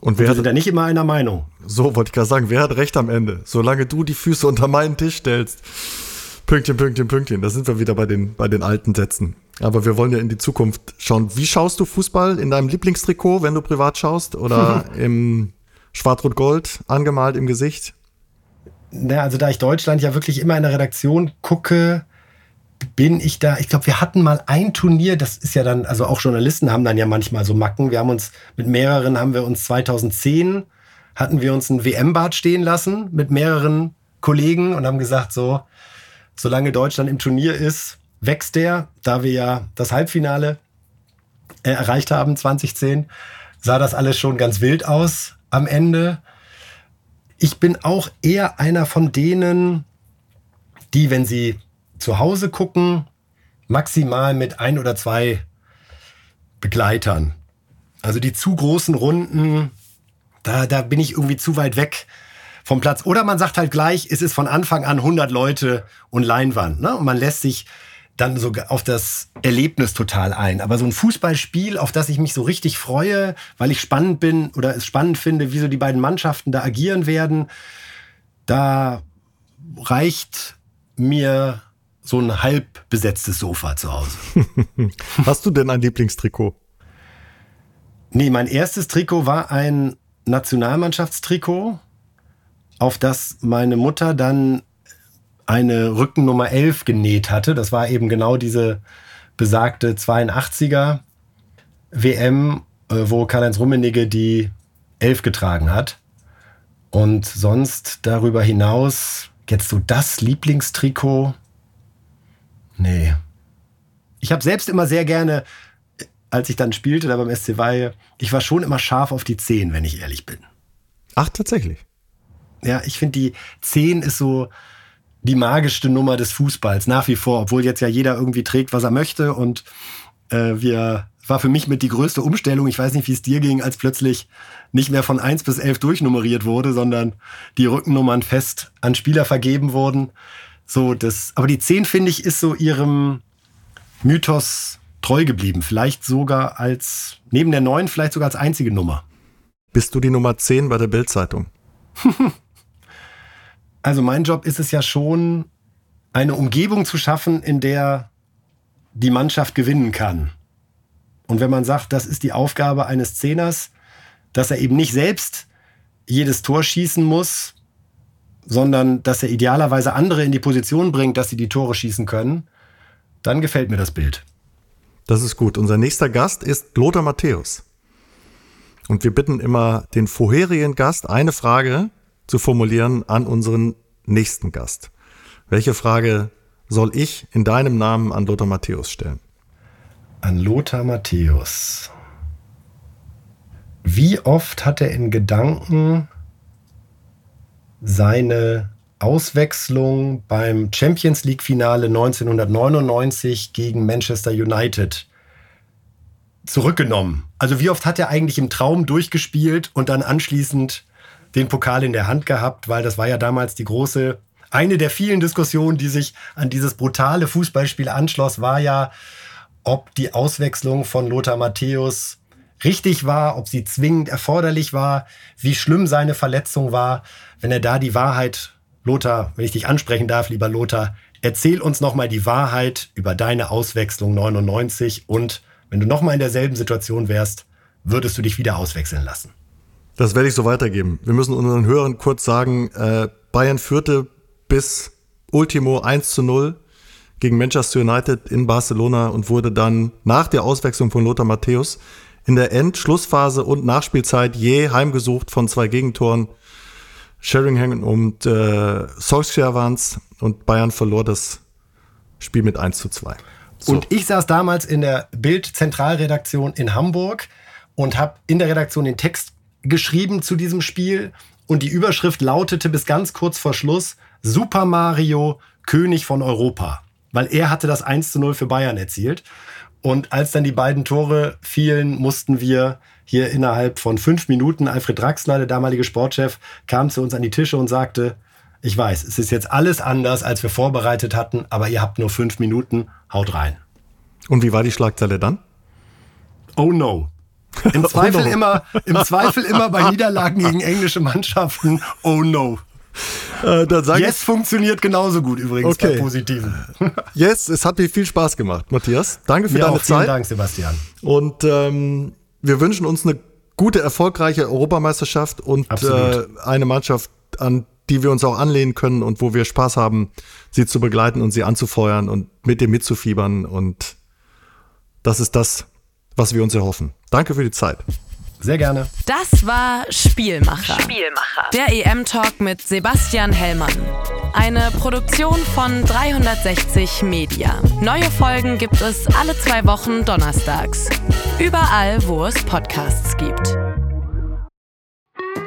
Und wer und wir sind ja nicht immer einer Meinung. So wollte ich gerade sagen, wer hat recht am Ende? Solange du die Füße unter meinen Tisch stellst. Pünktchen, Pünktchen, Pünktchen. Da sind wir wieder bei den, bei den alten Sätzen. Aber wir wollen ja in die Zukunft schauen. Wie schaust du Fußball? In deinem Lieblingstrikot, wenn du privat schaust? Oder (laughs) im Schwarz-Rot-Gold angemalt im Gesicht? Na, also da ich Deutschland ja wirklich immer in der Redaktion gucke, bin ich da, ich glaube, wir hatten mal ein Turnier, das ist ja dann, also auch Journalisten haben dann ja manchmal so Macken. Wir haben uns mit mehreren, haben wir uns 2010, hatten wir uns ein WM-Bad stehen lassen mit mehreren Kollegen und haben gesagt, so, solange Deutschland im Turnier ist, wächst der. Da wir ja das Halbfinale äh, erreicht haben 2010, sah das alles schon ganz wild aus am Ende. Ich bin auch eher einer von denen, die, wenn sie zu Hause gucken, maximal mit ein oder zwei Begleitern. Also die zu großen Runden, da, da bin ich irgendwie zu weit weg vom Platz. Oder man sagt halt gleich, es ist von Anfang an 100 Leute und Leinwand. Ne? Und man lässt sich dann so auf das Erlebnis total ein. Aber so ein Fußballspiel, auf das ich mich so richtig freue, weil ich spannend bin oder es spannend finde, wie so die beiden Mannschaften da agieren werden, da reicht mir so ein halb besetztes Sofa zu Hause. (laughs) Hast du denn ein Lieblingstrikot? Nee, mein erstes Trikot war ein Nationalmannschaftstrikot, auf das meine Mutter dann eine Rückennummer 11 genäht hatte. Das war eben genau diese besagte 82er WM, äh, wo Karl-Heinz Rummenigge die 11 getragen hat. Und sonst darüber hinaus, jetzt so das Lieblingstrikot? Nee. Ich habe selbst immer sehr gerne, als ich dann spielte da beim SC Weihe, ich war schon immer scharf auf die 10, wenn ich ehrlich bin. Ach, tatsächlich? Ja, ich finde die 10 ist so, die magischste Nummer des Fußballs nach wie vor, obwohl jetzt ja jeder irgendwie trägt, was er möchte. Und äh, wir war für mich mit die größte Umstellung. Ich weiß nicht, wie es dir ging, als plötzlich nicht mehr von 1 bis 11 durchnummeriert wurde, sondern die Rückennummern fest an Spieler vergeben wurden. So, das, aber die 10, finde ich, ist so ihrem Mythos treu geblieben. Vielleicht sogar als, neben der 9, vielleicht sogar als einzige Nummer. Bist du die Nummer 10 bei der Bildzeitung? (laughs) Also mein Job ist es ja schon, eine Umgebung zu schaffen, in der die Mannschaft gewinnen kann. Und wenn man sagt, das ist die Aufgabe eines Zehners, dass er eben nicht selbst jedes Tor schießen muss, sondern dass er idealerweise andere in die Position bringt, dass sie die Tore schießen können, dann gefällt mir das Bild. Das ist gut. Unser nächster Gast ist Lothar Matthäus. Und wir bitten immer den vorherigen Gast eine Frage zu formulieren an unseren nächsten Gast. Welche Frage soll ich in deinem Namen an Lothar Matthäus stellen? An Lothar Matthäus. Wie oft hat er in Gedanken seine Auswechslung beim Champions League-Finale 1999 gegen Manchester United zurückgenommen? Also wie oft hat er eigentlich im Traum durchgespielt und dann anschließend den Pokal in der Hand gehabt, weil das war ja damals die große, eine der vielen Diskussionen, die sich an dieses brutale Fußballspiel anschloss, war ja, ob die Auswechslung von Lothar Matthäus richtig war, ob sie zwingend erforderlich war, wie schlimm seine Verletzung war. Wenn er da die Wahrheit, Lothar, wenn ich dich ansprechen darf, lieber Lothar, erzähl uns nochmal die Wahrheit über deine Auswechslung 99 und wenn du nochmal in derselben Situation wärst, würdest du dich wieder auswechseln lassen. Das werde ich so weitergeben. Wir müssen unseren Hörern kurz sagen, äh, Bayern führte bis Ultimo 1 zu 0 gegen Manchester United in Barcelona und wurde dann nach der Auswechslung von Lothar Matthäus in der Endschlussphase und Nachspielzeit je heimgesucht von zwei Gegentoren. Sheringham und äh, Solskjaer waren und Bayern verlor das Spiel mit 1 zu 2. So. Und ich saß damals in der Bild-Zentralredaktion in Hamburg und habe in der Redaktion den Text geschrieben zu diesem Spiel und die Überschrift lautete bis ganz kurz vor Schluss Super Mario, König von Europa. Weil er hatte das 1 zu 0 für Bayern erzielt. Und als dann die beiden Tore fielen, mussten wir hier innerhalb von fünf Minuten, Alfred Draxler, der damalige Sportchef, kam zu uns an die Tische und sagte, ich weiß, es ist jetzt alles anders, als wir vorbereitet hatten, aber ihr habt nur fünf Minuten, haut rein. Und wie war die Schlagzeile dann? Oh no. Im (laughs) Zweifel, immer, Im Zweifel immer bei Niederlagen gegen englische Mannschaften. Oh no. Äh, yes funktioniert genauso gut übrigens okay. bei Positiven. (laughs) yes, es hat mir viel Spaß gemacht, Matthias. Danke für mir deine auch. Zeit. Vielen Dank, Sebastian. Und ähm, wir wünschen uns eine gute, erfolgreiche Europameisterschaft und äh, eine Mannschaft, an die wir uns auch anlehnen können und wo wir Spaß haben, sie zu begleiten und sie anzufeuern und mit dir mitzufiebern. Und das ist das, was wir uns erhoffen. Danke für die Zeit. Sehr gerne. Das war Spielmacher. Spielmacher. Der EM-Talk mit Sebastian Hellmann. eine Produktion von 360 Media. Neue Folgen gibt es alle zwei Wochen donnerstags. Überall, wo es Podcasts gibt.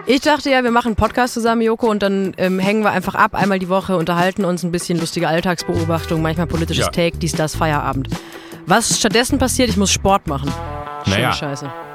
Ich dachte ja, wir machen einen Podcast zusammen, Joko, und dann ähm, hängen wir einfach ab, einmal die Woche, unterhalten uns ein bisschen lustige Alltagsbeobachtung, manchmal politisches ja. Take, dies, das, Feierabend. Was stattdessen passiert, ich muss Sport machen. Schöne naja, Scheiße.